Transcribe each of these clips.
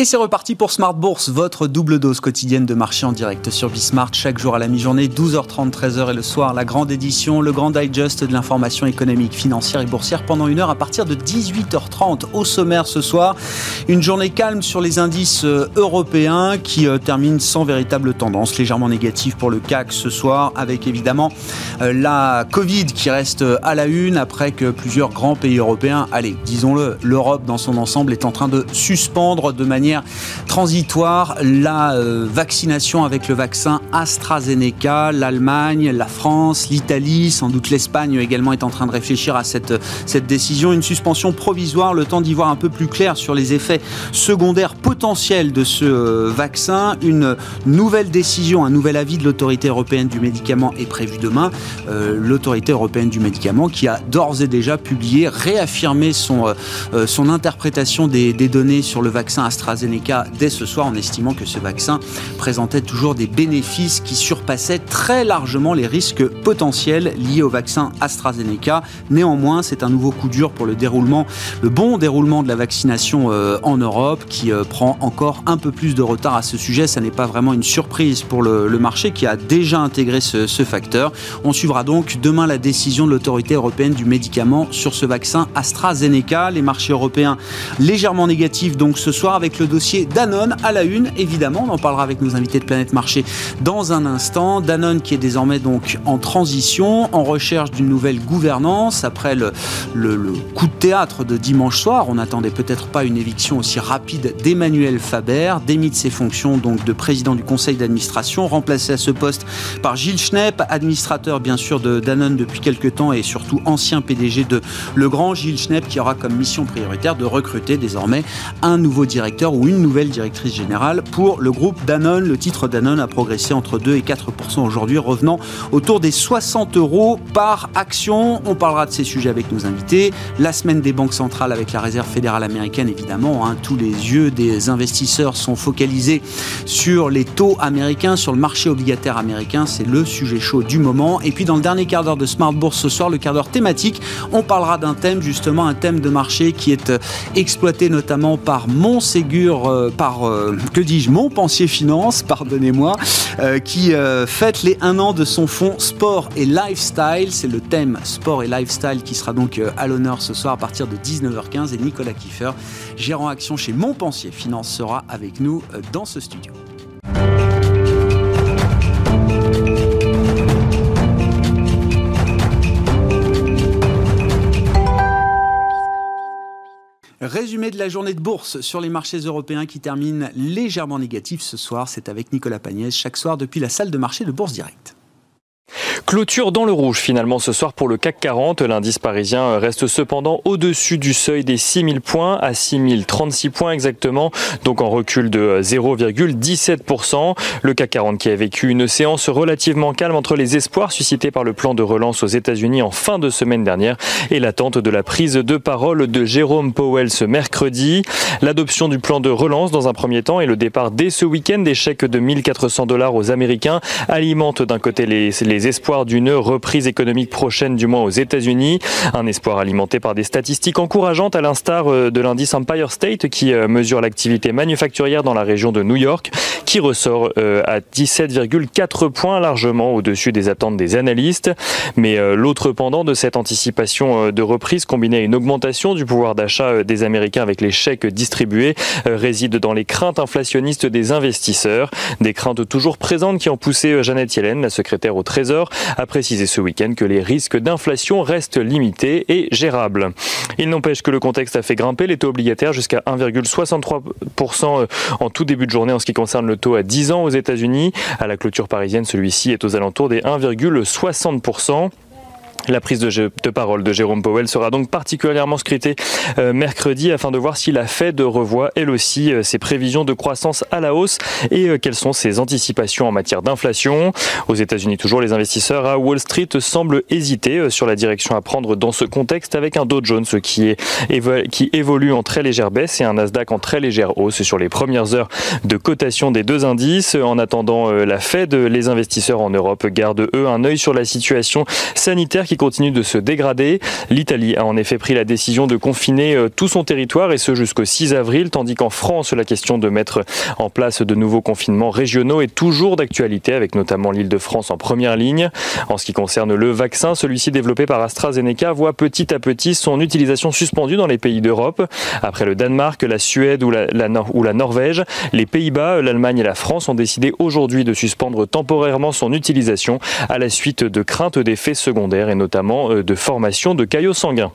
Et c'est reparti pour Smart Bourse, votre double dose quotidienne de marché en direct sur Bismart, chaque jour à la mi-journée, 12h30, 13h et le soir, la grande édition, le grand digest de l'information économique, financière et boursière pendant une heure à partir de 18h30. Au sommaire ce soir, une journée calme sur les indices euh, européens qui euh, terminent sans véritable tendance, légèrement négative pour le CAC ce soir, avec évidemment euh, la Covid qui reste à la une après que plusieurs grands pays européens, allez, disons-le, l'Europe dans son ensemble est en train de suspendre de manière transitoire la euh, vaccination avec le vaccin AstraZeneca. L'Allemagne, la France, l'Italie, sans doute l'Espagne également est en train de réfléchir à cette, cette décision. Une suspension provisoire, le temps d'y voir un peu plus clair sur les effets secondaires potentiels de ce euh, vaccin. Une nouvelle décision, un nouvel avis de l'autorité européenne du médicament est prévu demain. Euh, l'autorité européenne du médicament qui a d'ores et déjà publié, réaffirmé son, son interprétation des, des données sur le vaccin AstraZeneca AstraZeneca dès ce soir en estimant que ce vaccin présentait toujours des bénéfices qui surpassaient très largement les risques potentiels liés au vaccin AstraZeneca. Néanmoins, c'est un nouveau coup dur pour le déroulement, le bon déroulement de la vaccination euh, en Europe qui euh, prend encore un peu plus de retard à ce sujet. Ça n'est pas vraiment une surprise pour le, marché qui a déjà intégré ce, ce facteur. On suivra donc demain la décision de l'autorité européenne du médicament sur ce vaccin AstraZeneca. Les marchés européens légèrement négatifs donc ce soir avec le dossier Danone à la une, évidemment. On en parlera avec nos invités de Planète Marché dans un instant. Danone qui est désormais donc en transition, en recherche d'une nouvelle gouvernance après le, coup de théâtre de dimanche soir. On n'attendait peut-être pas une éviction aussi rapide d'Emmanuel Faber, démis de ses fonctions donc de président du conseil d'administration, remplacé à ce poste par Gilles Schnepp, administrateur bien sûr de Danone depuis quelques temps et surtout ancien PDG de Legrand. Gilles Schnepp qui aura comme mission prioritaire de recruter désormais un nouveau directeur ou une nouvelle directrice générale pour le groupe Danone. Le titre Danone a progressé entre 2 et 4% aujourd'hui, revenant autour des 60 euros par action. On parlera de ces sujets avec nos invités. La semaine des banques centrales avec la réserve fédérale américaine, évidemment. Hein. tous les yeux des investisseurs sont focalisés sur les taux américains, sur le marché obligataire américain. C'est le sujet chaud du moment. Et puis dans le dernier quart d'heure de Smart Bourse ce soir, le quart d'heure thématique, on parlera d'un thème, justement, un thème de marché qui est euh, exploité notamment par Montségur euh, par, euh, que dis-je, Montpensier Finance, pardonnez-moi, euh, qui fête les un an de son fonds Sport et Lifestyle. C'est le thème Sport et Lifestyle qui sera donc à l'honneur ce soir à partir de 19h15. Et Nicolas Kiefer, gérant action chez Montpensier Finance, sera avec nous dans ce studio. Résumé de la journée de bourse sur les marchés européens qui termine légèrement négatif ce soir. C'est avec Nicolas Pagnès chaque soir depuis la salle de marché de Bourse Directe. Clôture dans le rouge finalement ce soir pour le CAC 40. L'indice parisien reste cependant au-dessus du seuil des 6000 points à 6036 points exactement, donc en recul de 0,17%. Le CAC 40 qui a vécu une séance relativement calme entre les espoirs suscités par le plan de relance aux États-Unis en fin de semaine dernière et l'attente de la prise de parole de Jérôme Powell ce mercredi. L'adoption du plan de relance dans un premier temps et le départ dès ce week-end des chèques de 1400 dollars aux Américains alimentent d'un côté les, les espoirs d'une reprise économique prochaine, du moins aux États-Unis. Un espoir alimenté par des statistiques encourageantes, à l'instar euh, de l'indice Empire State, qui euh, mesure l'activité manufacturière dans la région de New York, qui ressort euh, à 17,4 points, largement au-dessus des attentes des analystes. Mais l'autre pendant de cette anticipation de reprise, combinée à une augmentation du pouvoir d'achat des Américains avec les chèques distribués, réside dans les craintes inflationnistes des investisseurs. Des craintes toujours présentes qui ont poussé Jeannette Yellen, la secrétaire au Trésor, a précisé ce week-end que les risques d'inflation restent limités et gérables. Il n'empêche que le contexte a fait grimper les taux obligataires jusqu'à 1,63% en tout début de journée en ce qui concerne le taux à 10 ans aux États-Unis. À la clôture parisienne, celui-ci est aux alentours des 1,60%. La prise de, parole de Jérôme Powell sera donc particulièrement scrutée euh, mercredi afin de voir si la Fed revoit elle aussi euh, ses prévisions de croissance à la hausse et euh, quelles sont ses anticipations en matière d'inflation. Aux États-Unis toujours, les investisseurs à Wall Street semblent hésiter sur la direction à prendre dans ce contexte avec un Dow Jones qui, qui évolue en très légère baisse et un Nasdaq en très légère hausse sur les premières heures de cotation des deux indices. En attendant la Fed, les investisseurs en Europe gardent eux un œil sur la situation sanitaire qui continue de se dégrader. L'Italie a en effet pris la décision de confiner euh, tout son territoire et ce jusqu'au 6 avril, tandis qu'en France, la question de mettre en place de nouveaux confinements régionaux est toujours d'actualité, avec notamment l'île de France en première ligne. En ce qui concerne le vaccin, celui-ci développé par AstraZeneca voit petit à petit son utilisation suspendue dans les pays d'Europe. Après le Danemark, la Suède ou la, Norvège, les Pays-Bas, l'Allemagne et la France ont décidé aujourd'hui de suspendre temporairement son utilisation à la suite de craintes d'effets secondaires notamment euh, de formation de caillots sanguins.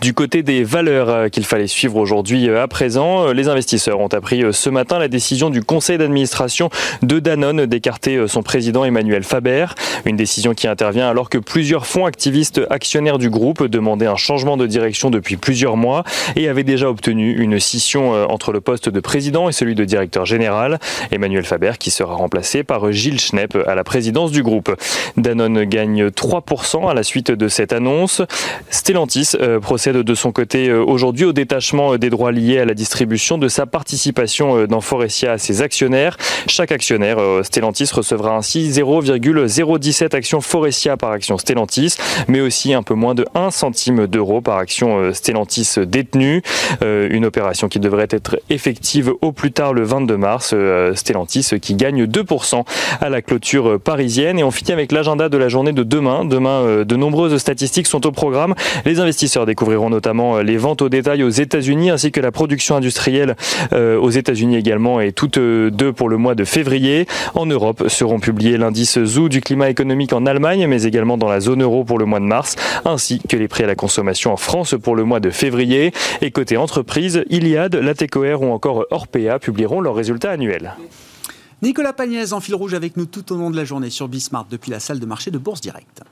Du côté des valeurs euh, qu'il fallait suivre aujourd'hui euh, à présent, euh, les investisseurs ont appris ce matin la décision du conseil d'administration de Danone d'écarter son président Emmanuel Faber. Une décision qui intervient alors que plusieurs fonds activistes actionnaires du groupe demandaient un changement de direction depuis plusieurs mois et avaient déjà obtenu une scission entre le poste de président et celui de directeur général. Emmanuel Faber qui sera remplacé par Gilles Schnepp à la présidence du groupe. Danone gagne 3% à la suite de cette annonce. Stellantis procède de son côté euh, aujourd'hui au détachement euh, des droits liés à la distribution de sa participation euh, dans Forestia à ses actionnaires. Chaque actionnaire Stellantis recevra ainsi 0,017 actions Forestia par action Stellantis, mais aussi un peu moins de 1 centime d'euro par action Stellantis détenue. Une opération qui devrait être effective au plus tard le 22 mars. Stellantis qui gagne 2% à la clôture parisienne. Et on finit avec l'agenda de la journée de demain. Demain, de nombreuses statistiques sont au programme. Les investisseurs découvriront notamment euh, les ventes au détail aux États-Unis ainsi que la production industrielle euh, aux États-Unis également et toutes euh, deux pour le mois de février. En Europe seront publiés l'indice ZOO du climat économique en Allemagne mais également dans la zone euro pour le mois de mars ainsi que les prix à la consommation en France pour le mois de février. Et côté entreprise, Iliad, Latécoère ou encore Orpea publieront leurs résultats annuels. Nicolas Pagnès en fil rouge avec nous tout au long de la journée sur Bismart depuis la salle de marché de Bourse Directe.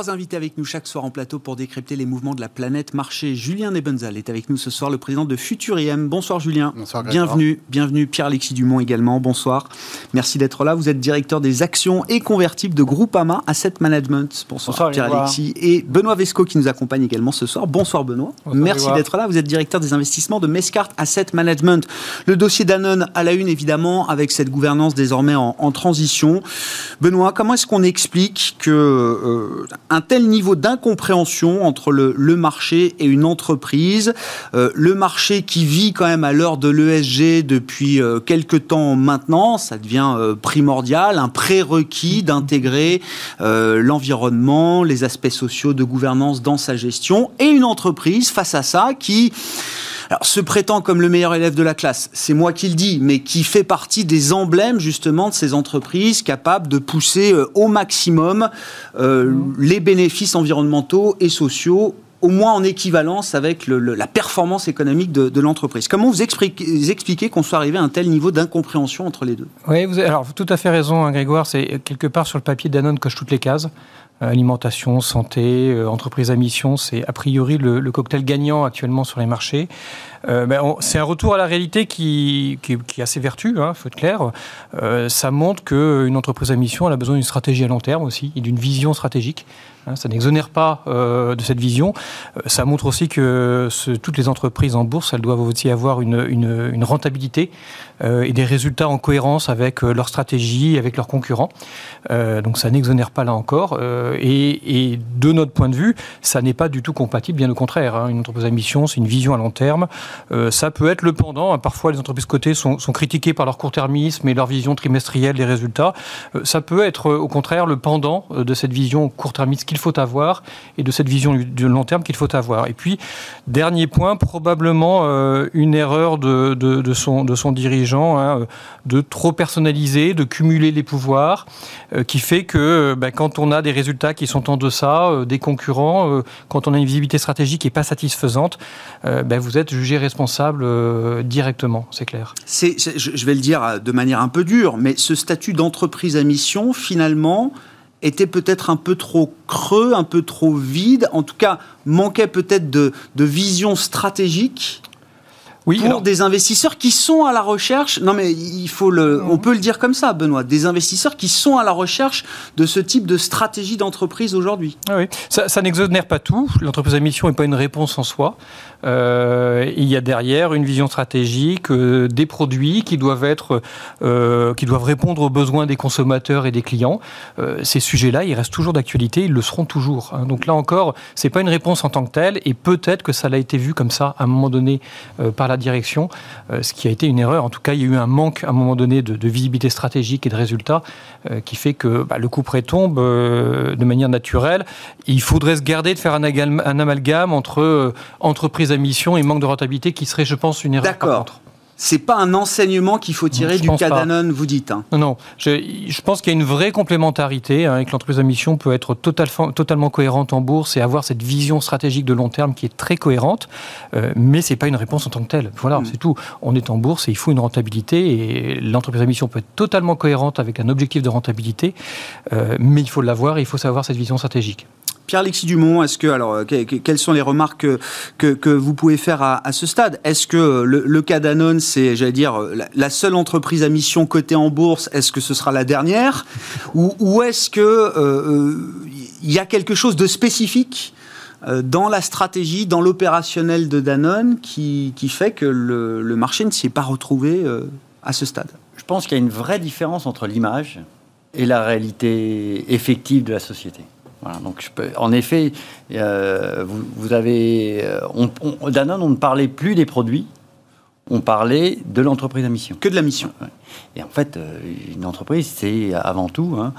Trois invités avec nous chaque soir en plateau pour décrypter les mouvements de la planète marché. Julien Nebenzal est avec nous ce soir, le président de Futuriem. Bonsoir Julien. Bonsoir Bienvenue. Bienvenue Pierre-Alexis Dumont également. Bonsoir. Merci d'être là. Vous êtes directeur des actions et convertibles de Groupama Asset Management. Bonsoir, Pierre-Alexis. Et Benoît Vesco qui nous accompagne également ce soir. Bonsoir Benoît. Merci d'être là. Vous êtes directeur des investissements de Mescart Asset Management. Le dossier Danone à la une évidemment avec cette gouvernance désormais en, transition. Benoît, comment est-ce qu'on explique que euh, un tel niveau d'incompréhension entre le, marché et une entreprise. Euh, le marché qui vit quand même à l'heure de l'ESG depuis euh, quelques temps maintenant, ça devient euh, primordial, un prérequis d'intégrer l'environnement, les aspects sociaux de gouvernance dans sa gestion, et une entreprise face à ça qui alors, se prétend comme le meilleur élève de la classe, c'est moi qui le dis, mais qui fait partie des emblèmes justement de ces entreprises capables de pousser euh, au maximum euh, les bénéfices environnementaux et sociaux au moins en équivalence avec la performance économique de, l'entreprise. Comment vous expliquez, qu'on soit arrivé à un tel niveau d'incompréhension entre les deux? Oui, vous avez alors, tout à fait raison, hein, Grégoire. C'est quelque part sur le papier Danone coche toutes les cases. Alimentation, santé, euh, entreprise à mission, c'est a priori le, le, cocktail gagnant actuellement sur les marchés. Euh, ben c'est un retour à la réalité qui, qui, qui a ses vertus, il hein, faut être clair. Euh, ça montre qu'une entreprise à mission a besoin d'une stratégie à long terme aussi et d'une vision stratégique. Hein, ça n'exonère pas euh, de cette vision. Ça montre aussi que toutes les entreprises en bourse, elles doivent aussi avoir une, rentabilité et des résultats en cohérence avec leur stratégie, avec leurs concurrents. donc ça n'exonère pas là encore. Et, et, de notre point de vue, ça n'est pas du tout compatible, bien au contraire. Hein. Une entreprise à mission, c'est une vision à long terme. Ça peut être le pendant. Hein. Parfois, les entreprises cotées sont, critiquées par leur court-termisme et leur vision trimestrielle des résultats. ça peut être au contraire le pendant de cette vision court-termiste qu'il faut avoir et de cette vision du long terme qu'il faut avoir. Et puis, dernier point, probablement une erreur de, de, son, de son dirigeant, hein, de trop personnaliser, de cumuler les pouvoirs, qui fait que ben, quand on a des résultats qui sont en deçà des concurrents, quand on a une visibilité stratégique qui n'est pas satisfaisante, ben, vous êtes jugé responsable directement, c'est clair. C'est, je vais le dire de manière un peu dure, mais ce statut d'entreprise à mission, finalement, était peut-être un peu trop creux, un peu trop vide, en tout cas manquait peut-être de, vision stratégique oui, pour des investisseurs qui sont à la recherche. Non, mais il faut le, on peut le dire comme ça, Benoît. Des investisseurs qui sont à la recherche de ce type de stratégie d'entreprise aujourd'hui. Ah oui, ça, ça n'exonère pas tout. L'entreprise à mission n'est pas une réponse en soi. Euh, il y a derrière une vision stratégique, euh, des produits qui doivent être, euh, qui doivent répondre aux besoins des consommateurs et des clients. ces sujets-là, ils restent toujours d'actualité, ils le seront toujours. Hein. Donc là encore, c'est pas une réponse en tant que telle, et peut-être que ça l'a été vu comme ça à un moment donné par la direction, ce qui a été une erreur. En tout cas, il y a eu un manque à un moment donné de, visibilité stratégique et de résultats qui fait que bah, le coup près tombe de manière naturelle. Il faudrait se garder de faire un, amalgame entre entreprises mission et manque de rentabilité qui serait, je pense, une erreur. D'accord. C'est pas un enseignement qu'il faut tirer du cas Danone, vous dites. Hein. Non, non. Je, pense qu'il y a une vraie complémentarité hein, et que l'entreprise à mission peut être totalement cohérente en bourse et avoir cette vision stratégique de long terme qui est très cohérente. Euh, mais c'est pas une réponse en tant que telle. Voilà, mm. c'est tout. On est en bourse et il faut une rentabilité et l'entreprise à mission peut être totalement cohérente avec un objectif de rentabilité, euh, mais il faut l'avoir et il faut savoir cette vision stratégique. Pierre-Alexis Dumont, est-ce que, alors, euh, quelles sont les remarques que, vous pouvez faire à, ce stade? Est-ce que le, cas Danone, c'est, j'allais dire, la, seule entreprise à mission cotée en bourse Est-ce que ce sera la dernière? Ou, est-ce que euh, euh, il y a quelque chose de spécifique dans la stratégie, dans l'opérationnel de Danone qui, fait que le, marché ne s'y est pas retrouvé à ce stade? Je pense qu'il y a une vraie différence entre l'image et la réalité effective de la société donc je peux, en effet, euh, vous, avez. Euh, on, Danone, on ne parlait plus des produits, on parlait de l'entreprise à mission. Que de la mission. Et en fait, euh, une entreprise, c'est avant tout hein,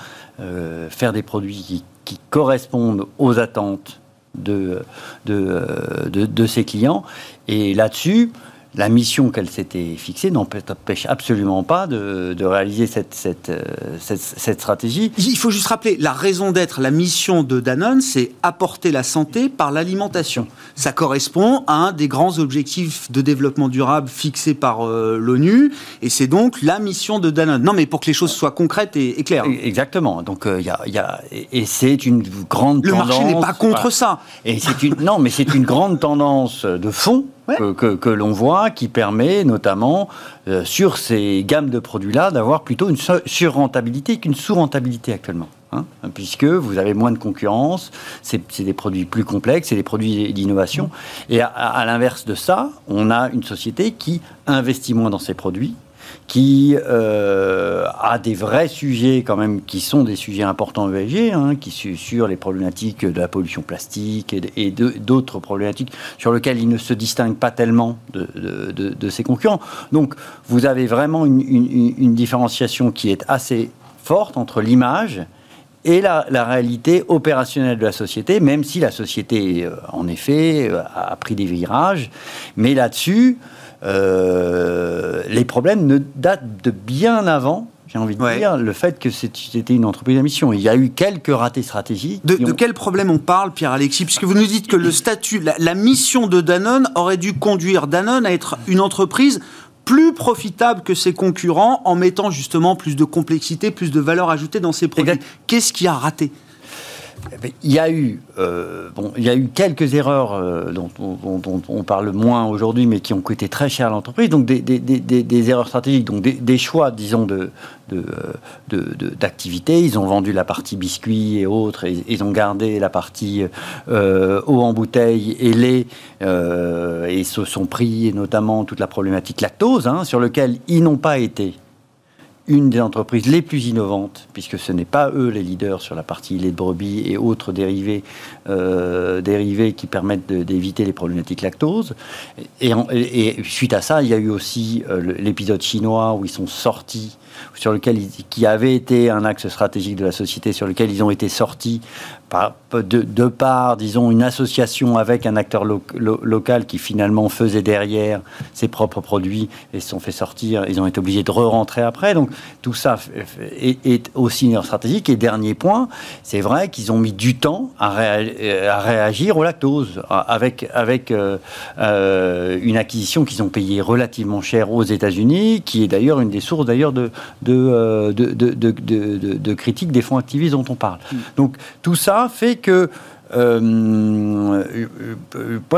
faire des produits qui, correspondent aux attentes de, de, de ses clients. Et là-dessus, la mission qu'elle s'était fixée n'empêche absolument pas de, réaliser euh, cette, cette, stratégie. Il faut juste rappeler, la raison d'être, la mission de Danone, c'est apporter la santé par l'alimentation. Ça correspond à un des grands objectifs de développement durable fixés par euh, l'ONU, et c'est donc la mission de Danone. Non, mais pour que les choses soient concrètes et, claires. Exactement. Donc, euh, y, a, et c'est une grande Le tendance... Le marché n'est pas contre ça. Et c'est une, non, mais c'est une grande tendance de fond que, l'on voit, qui permet notamment euh, sur ces gammes de produits-là d'avoir plutôt une surrentabilité qu'une sous-rentabilité actuellement. Hein, puisque vous avez moins de concurrence, c'est des produits plus complexes, c'est des produits d'innovation. Et à l'inverse de ça, on a une société qui investit moins dans ses produits, qui euh, a des vrais sujets quand même qui sont des sujets importants ESG, hein, qui sur les problématiques de la pollution plastique et, d'autres problématiques sur lesquelles il ne se distingue pas tellement de, ses concurrents. Donc vous avez vraiment une, différenciation qui est assez forte entre l'image et la, réalité opérationnelle de la société, même si la société, euh, en effet, euh, a pris des virages. Mais là-dessus, euh, les problèmes ne datent de bien avant j'ai envie de dire, le fait que c'était une entreprise à mission. Il y a eu quelques ratés stratégiques. De, quel problème on parle, Pierre-Alexis? Puisque vous nous dites que le statut, la, mission de Danone aurait dû conduire Danone à être une entreprise plus profitable que ses concurrents en mettant justement plus de complexité, plus de valeur ajoutée dans ses produits. Qu'est-ce qui a raté? Il y a eu, euh, il y a eu quelques erreurs euh, dont, on parle moins aujourd'hui, mais qui ont coûté très cher à l'entreprise. Donc des, erreurs stratégiques, donc des, choix, disons, de, d'activité. Ils ont vendu la partie biscuits et autres, et ils ont gardé la partie euh, eau en bouteille et lait, et se sont pris notamment toute la problématique lactose, hein, sur lequel ils n'ont pas été une des entreprises les plus innovantes, puisque ce n'est pas eux les leaders sur la partie lait de brebis et autres dérivés, euh, qui permettent d'éviter les problématiques lactose. Et, suite à ça, il y a eu aussi euh, l'épisode chinois où ils sont sortis sur lequel qui avait été un axe stratégique de la société, sur lequel ils ont été sortis de, de par, disons, une association avec un acteur local qui finalement faisait derrière ses propres produits et se sont fait sortir. Ils ont été obligés de re-rentrer après. Donc tout ça est, aussi stratégique. Et dernier point, c'est vrai qu'ils ont mis du temps à, réagir au lactose avec, avec euh, euh, une acquisition qu'ils ont payée relativement cher aux États-Unis, qui est d'ailleurs une des sources d'ailleurs de, de, de, de, de, critiques des fonds activistes dont on parle. Mm. Donc tout ça fait que moi,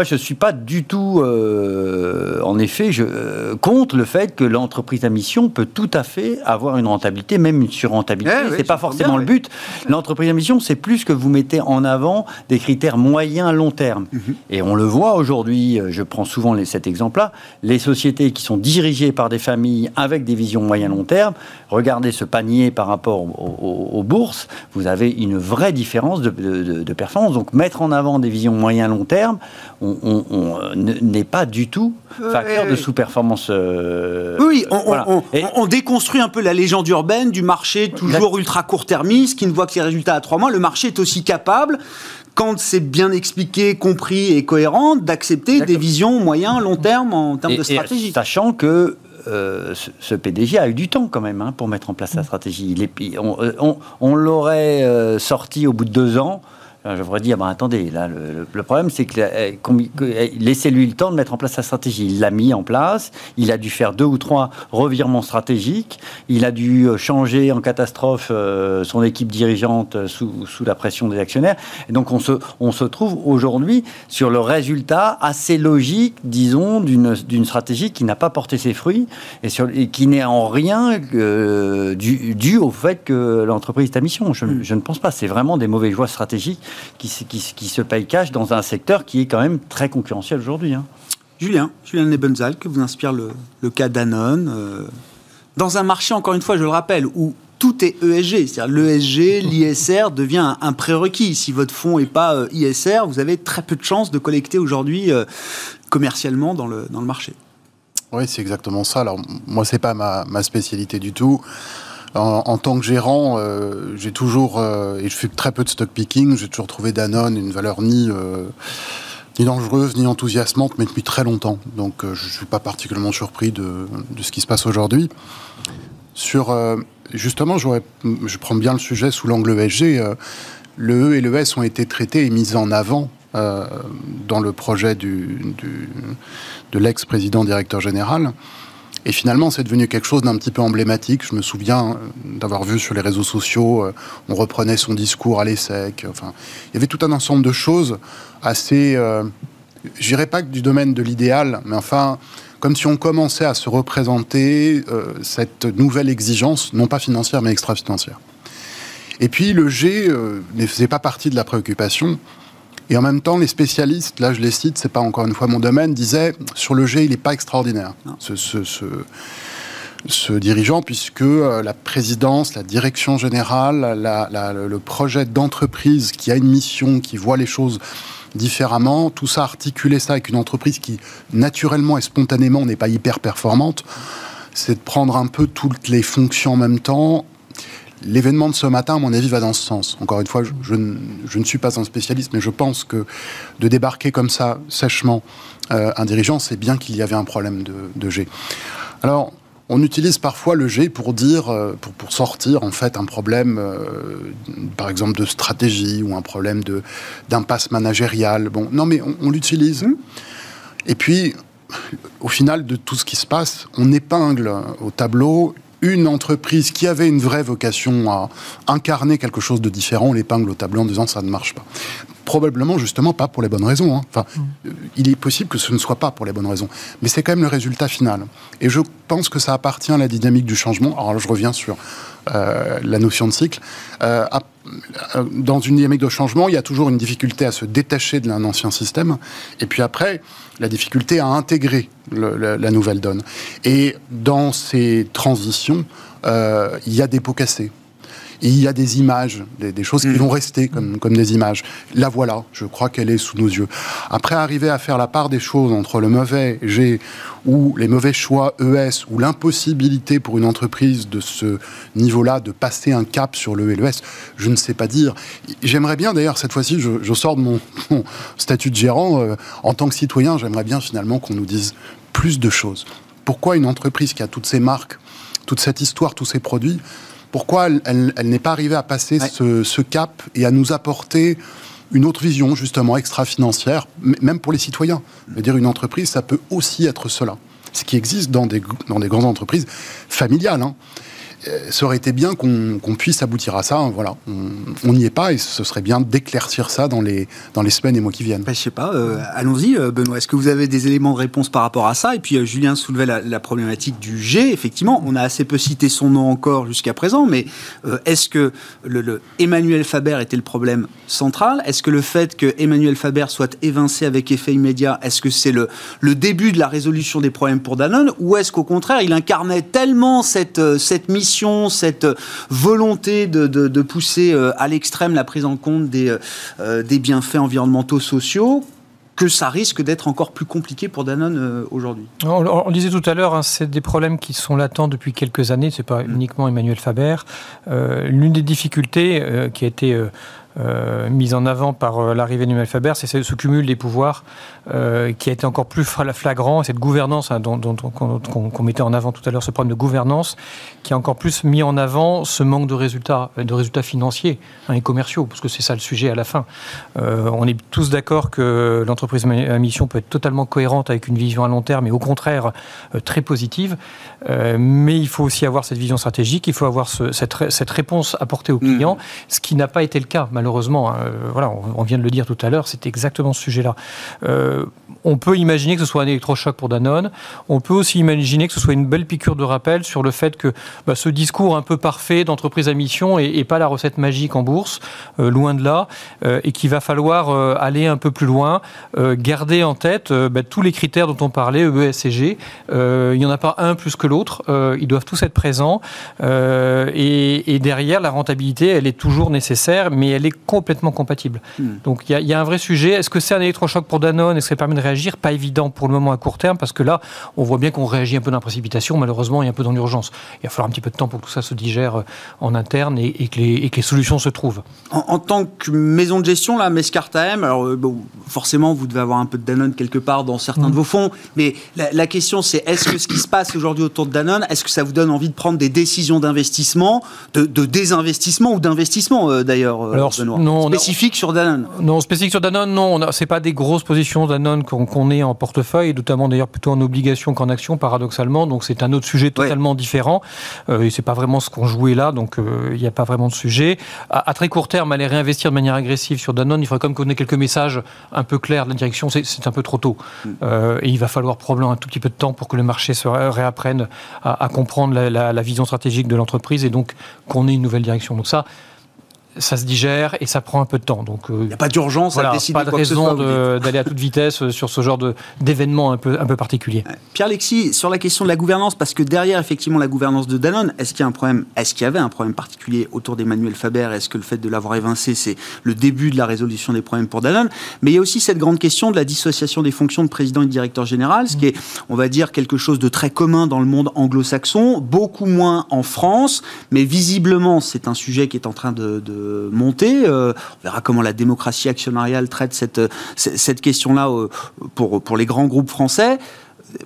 je ne suis pas du tout, euh, en effet, je, euh, contre le fait que l'entreprise à mission peut tout à fait avoir une rentabilité, même une surrentabilité. Ce c'est pas forcément le but. L'entreprise à mission, c'est plus que vous mettez en avant des critères moyens long terme. Mhm. Et on le voit aujourd'hui, je prends souvent les, cet exemple-là, les sociétés qui sont dirigées par des familles avec des visions moyen long terme, regardez ce panier par rapport aux, bourses, vous avez une vraie différence de, de performance. Donc mettre en avant des visions moyen-long terme on, n'est pas du tout facteur de sous-performance. Euh, oui, on, déconstruit un peu la légende urbaine du marché toujours ultra court-termiste qui ne voit que les résultats à trois mois. Le marché est aussi capable quand c'est bien expliqué, compris et cohérent, d'accepter des visions moyen, long terme en termes de stratégie. sachant que euh, ce, PDG a eu du temps quand même hein, pour mettre en place sa stratégie. on, on l'aurait sorti au bout de deux ans. Je voudrais dire, bah, attendez, là, le, problème, c'est que eh, eh, laissez-lui le temps de mettre en place sa stratégie. Il l'a mis en place, il a dû faire deux ou trois revirements stratégiques, il a dû euh, changer en catastrophe euh, son équipe dirigeante euh, sous, sous, la pression des actionnaires. Et donc, on se, on se trouve aujourd'hui sur le résultat assez logique, disons, d'une stratégie qui n'a pas porté ses fruits et, sur, et qui n'est en rien dû, dû, au fait que l'entreprise est à mission. Je, je ne pense pas. C'est vraiment des mauvais choix stratégiques qui, se paye cash dans un secteur qui est quand même très concurrentiel aujourd'hui. Hein. Julien, Julien Nebenzal, que vous inspire le, cas Danone. Euh, dans un marché, encore une fois, je le rappelle, où tout est ESG, c'est-à-dire l'ESG, l'ISR devient un, prérequis. Si votre fonds n'est pas euh, ISR, vous avez très peu de chances de collecter aujourd'hui euh, commercialement dans le, dans le marché. Oui, c'est exactement ça. Alors, moi, c'est pas ma, ma, spécialité du tout. En, tant que gérant, euh, j'ai toujours, euh, et je fais très peu de stock picking, j'ai toujours trouvé Danone une valeur ni, euh, ni dangereuse, ni enthousiasmante, mais depuis très longtemps. Donc je ne suis pas particulièrement surpris de, de ce qui se passe aujourd'hui. Sur, justement, je prends bien le sujet sous l'angle ESG. le E et le S ont été traités et mis en avant dans le projet du, du de l'ex-président directeur général. Et finalement, c'est devenu quelque chose d'un petit peu emblématique. Je me souviens euh, d'avoir vu sur les réseaux sociaux, euh, on reprenait son discours à l'ESSEC. Enfin, il y avait tout un ensemble de choses assez, euh, je dirais pas que du domaine de l'idéal, mais enfin, comme si on commençait à se représenter euh, cette nouvelle exigence, non pas financière, mais extra-financière. Et puis le G ne faisait pas partie de la préoccupation. Et en même temps, les spécialistes, là je les cite, c'est pas encore une fois mon domaine, disaient sur le G, il n'est pas extraordinaire, ce, ce, dirigeant, puisque euh, la présidence, la direction générale, le projet d'entreprise qui a une mission, qui voit les choses différemment, tout ça, articuler ça avec une entreprise qui naturellement et spontanément n'est pas hyper performante, c'est de prendre un peu toutes les fonctions en même temps L'événement de ce matin, à mon avis, va dans ce sens. Encore une fois, je, ne, suis pas un spécialiste, mais je pense que de débarquer comme ça, sèchement, euh, un dirigeant, c'est bien qu'il y avait un problème de, G. Alors, on utilise parfois le G pour dire, euh, pour, sortir en fait un problème, euh, par exemple de stratégie ou un problème de d'impasse managériale. Bon, non, mais on, on l'utilise. Mmh. Et puis, au final de tout ce qui se passe, on épingle au tableau une entreprise qui avait une vraie vocation à incarner quelque chose de différent, l'épingle au tableau en disant ça ne marche pas. Probablement justement pas pour les bonnes raisons. Hein. Enfin, euh, il est possible que ce ne soit pas pour les bonnes raisons, mais c'est quand même le résultat final. Et je pense que ça appartient à la dynamique du changement. Alors je reviens sur euh, la notion de cycle. Euh, dans une dynamique de changement, il y a toujours une difficulté à se détacher d'un ancien système, et puis après, la difficulté à intégrer la, nouvelle donne. Et dans ces transitions, euh, il y a des pots cassés il y a des images, des, choses qui mm. vont rester comme, comme des images. La voilà, je crois qu'elle est sous nos yeux. Après, arriver à faire la part des choses entre le mauvais G ou les mauvais choix ES ou l'impossibilité pour une entreprise de ce niveau-là de passer un cap sur le LES, je ne sais pas dire. J'aimerais bien, d'ailleurs, cette fois-ci, je, sors de mon, statut de gérant. Euh, en tant que citoyen, j'aimerais bien finalement qu'on nous dise plus de choses. Pourquoi une entreprise qui a toutes ses marques, toute cette histoire, tous ses produits, pourquoi elle, n'est pas arrivée à passer ce, cap et à nous apporter une autre vision, justement, extra-financière, même pour les citoyens. Je veux dire, une entreprise, ça peut aussi être cela. Ce qui existe dans des, dans des grandes entreprises familiales. Hein. Euh, ça aurait été bien qu'on puisse aboutir à ça. Hein, voilà, on n'y est pas et ce serait bien d'éclaircir ça dans les, dans les semaines et mois qui viennent. Ben, je sais pas. Euh, allons-y, euh, Benoît. Est-ce que vous avez des éléments de réponse par rapport à ça? Et puis Julien soulevait la, problématique du G. Effectivement, on a assez peu cité son nom encore jusqu'à présent, mais est-ce que le, Emmanuel Faber était le problème central? Est-ce que le fait que Emmanuel Faber soit évincé avec effet immédiat, est-ce que c'est le, le début de la résolution des problèmes pour Danone? Ou est-ce qu'au contraire, il incarnait tellement cette, cette mission cette volonté de, pousser euh, à l'extrême la prise en compte des, euh, des bienfaits environnementaux sociaux que ça risque d'être encore plus compliqué pour Danone euh, aujourd'hui. On, disait tout à l'heure, hein, c'est des problèmes qui sont latents depuis quelques années. C'est pas mm. uniquement Emmanuel Faber. L'une des difficultés qui a été euh, mise en avant par euh, l'arrivée du Faber, c'est ce cumul des pouvoirs euh, qui a été encore plus flagrant, cette gouvernance hein, dont, qu'on mettait en avant tout à l'heure, ce problème de gouvernance, qui a encore plus mis en avant ce manque de résultats, de résultats financiers hein, et commerciaux, parce que c'est ça le sujet à la fin. on est tous d'accord que l'entreprise à mission peut être totalement cohérente avec une vision à long terme, et au contraire très positive, mais il faut aussi avoir cette vision stratégique, il faut avoir cette, cette, réponse apportée aux mmh. clients, ce qui n'a pas été le cas malheureusement. Hein, euh, voilà, on, vient de le dire tout à l'heure, c'est exactement ce sujet-là. Euh, on peut imaginer que ce soit un électrochoc pour Danone. On peut aussi imaginer que ce soit une belle piqûre de rappel sur le fait que bah, ce discours un peu parfait d'entreprise à mission n'est pas la recette magique en bourse, euh, loin de là, et qu'il va falloir aller un peu plus loin, garder en tête bah, tous les critères dont on parlait, ESG. il n'y en a pas un plus que l'autre. Ils doivent tous être présents. Et, et, derrière, la rentabilité, elle est toujours nécessaire, mais elle est complètement compatible. Hmm. Donc il y, a un vrai sujet. Est-ce que c'est un électrochoc pour Danone? Est-ce que ça permet de réagir? Pas évident pour le moment à court terme, parce que là, on voit bien qu'on réagit un peu dans la précipitation, malheureusement, et un peu dans l'urgence. Il va falloir un petit peu de temps pour que tout ça se digère euh, en interne et, que, les, les, solutions se trouvent. En, tant que maison de gestion, là, Mescartem, alors euh, bon, forcément, vous devez avoir un peu de Danone quelque part dans certains de hmm. vos fonds, mais la, question, c'est est-ce que ce qui se passe aujourd'hui autour de Danone, est-ce que ça vous donne envie de prendre des décisions d'investissement, de, désinvestissement ou d'investissement euh, d'ailleurs non, spécifique sur Danone Non, spécifique sur Danone, non. C'est pas des grosses positions Danone qu'on ait en portefeuille, notamment d'ailleurs plutôt en obligation qu'en action, paradoxalement. Donc c'est un autre sujet totalement différent. Euh, et c'est pas vraiment ce qu'on jouait là, donc euh, il n'y a pas vraiment de sujet. À, très court terme, aller réinvestir de manière agressive sur Danone, il faudrait quand même qu'on ait quelques messages un peu clairs de la direction. C'est un peu trop tôt. Mm. Euh, et il va falloir probablement un tout petit peu de temps pour que le marché se réapprenne à, comprendre la, vision stratégique de l'entreprise et donc qu'on ait une nouvelle direction. Donc ça, ça se digère et ça prend un peu de temps. Donc, euh, il n'y a pas d'urgence à décider Pas de raison d'aller à toute vitesse euh, sur ce genre d'événement un peu, un peu particulier. Pierre-Alexis, sur la question de la gouvernance, parce que derrière, effectivement, la gouvernance de Danone, est-ce qu'il y a un problème Est-ce qu'il y avait un problème particulier autour d'Emmanuel Faber? Est-ce que le fait de l'avoir évincé, c'est le début de la résolution des problèmes pour Danone? Mais il y a aussi cette grande question de la dissociation des fonctions de président et de directeur général, ce qui est, on va dire, quelque chose de très commun dans le monde anglo-saxon, beaucoup moins en France, mais visiblement, c'est un sujet qui est en train de monter. Euh, on verra comment la démocratie actionnariale traite cette, cette question-là euh, pour, pour les grands groupes français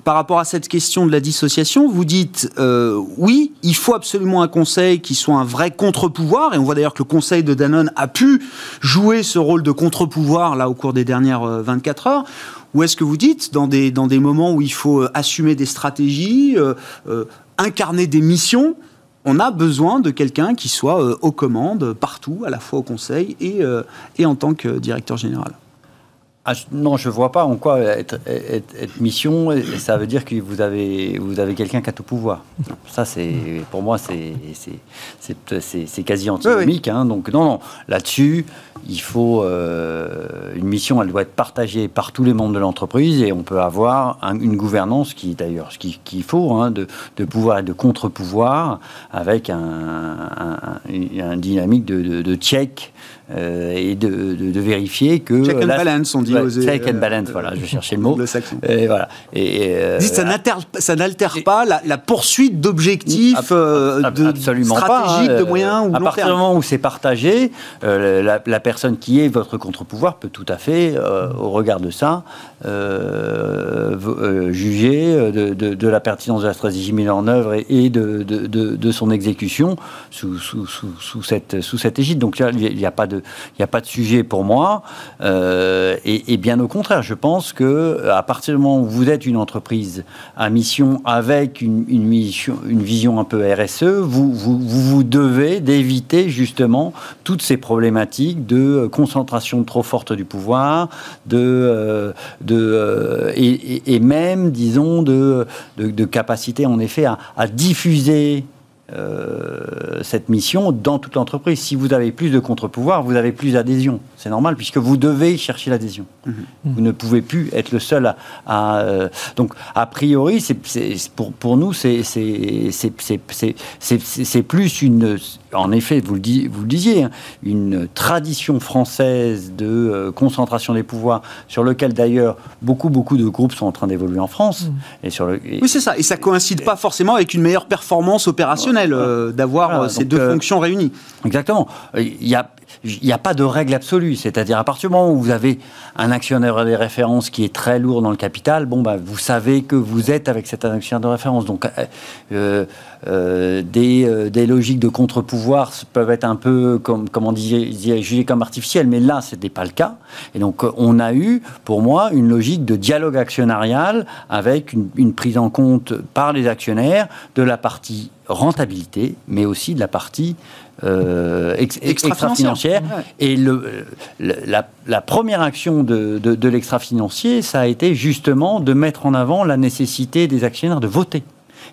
par rapport à cette question de la dissociation, vous dites euh, oui, il faut absolument un conseil qui soit un vrai contre-pouvoir, et on voit d'ailleurs que le conseil de Danone a pu jouer ce rôle de contre-pouvoir là au cours des dernières 24 heures. Ou est-ce que vous dites, dans des, dans des moments où il faut assumer des stratégies, incarner des missions, on a besoin de quelqu'un qui soit euh, aux commandes partout, à la fois au Conseil et, euh, et en tant que directeur général. Ah, non, je ne vois pas en quoi être, mission, ça veut dire que vous avez, vous avez quelqu'un qui a tout pouvoir. Ça, c'est pour moi, c'est quasi antinomique. Hein. donc non, non, là-dessus, il faut euh, une mission, elle doit être partagée par tous les membres de l'entreprise et on peut avoir une gouvernance qui, d'ailleurs, ce qu'il faut, hein, de, pouvoir et de contre-pouvoir avec un, un, dynamique de, de check euh, et de, de, vérifier que. Check and balance, on dit. Ouais, check and balance, voilà, je cherchais le mot. Et voilà. Et, euh, ça n'altère pas la, la poursuite d'objectifs euh, stratégiques, de moyens ou À partir du moment où c'est partagé, la, la, personne qui est votre contre-pouvoir peut tout à fait, au regard de ça, juger de, de, la pertinence de la stratégie mise en œuvre et, de, son exécution sous, cette, égide. Donc il n'y a pas de sujet pour moi. Euh, et, bien au contraire, je pense que à partir du moment où vous êtes une entreprise à mission avec une, vision un peu RSE, vous vous, devez d'éviter justement toutes ces problématiques de concentration trop forte du pouvoir, de, euh, euh, et, même, disons, de, capacité en effet à diffuser euh, cette mission dans toute l'entreprise. Si vous avez plus de contre-pouvoir, vous avez plus d'adhésion. C'est normal puisque vous devez chercher l'adhésion. Mhm. Vous ne pouvez plus être le seul à. Euh, donc, a priori, c'est, pour, pour nous, c'est, c'est, plus une. En effet, vous le, vous le disiez, hein, une tradition française de euh, concentration des pouvoirs sur lequel d'ailleurs beaucoup, beaucoup de groupes sont en train d'évoluer en France. Mhm. Et sur le, oui, c'est ça. Et ça coïncide pas forcément avec une meilleure performance opérationnelle. Euh, d'avoir euh, ces deux euh, fonctions réunies. Exactement. Il y a il n'y a pas de règle absolue. C'est-à-dire, à partir du moment où vous avez un actionnaire de référence qui est très lourd dans le capital, bon, bah, vous savez que vous êtes avec cet actionnaire de référence. Donc, euh, euh, des, euh, des, logiques de contre-pouvoir peuvent être un peu, comme, comme on disait, jugées comme artificielles, mais là, ce n'était pas le cas. Et donc, on a eu, pour moi, une logique de dialogue actionnarial avec une prise en compte par les actionnaires de la partie rentabilité, mais aussi de la partie euh, extra-financière. Et le, la, première action de, de l'extra-financier, ça a été justement de mettre en avant la nécessité des actionnaires de voter.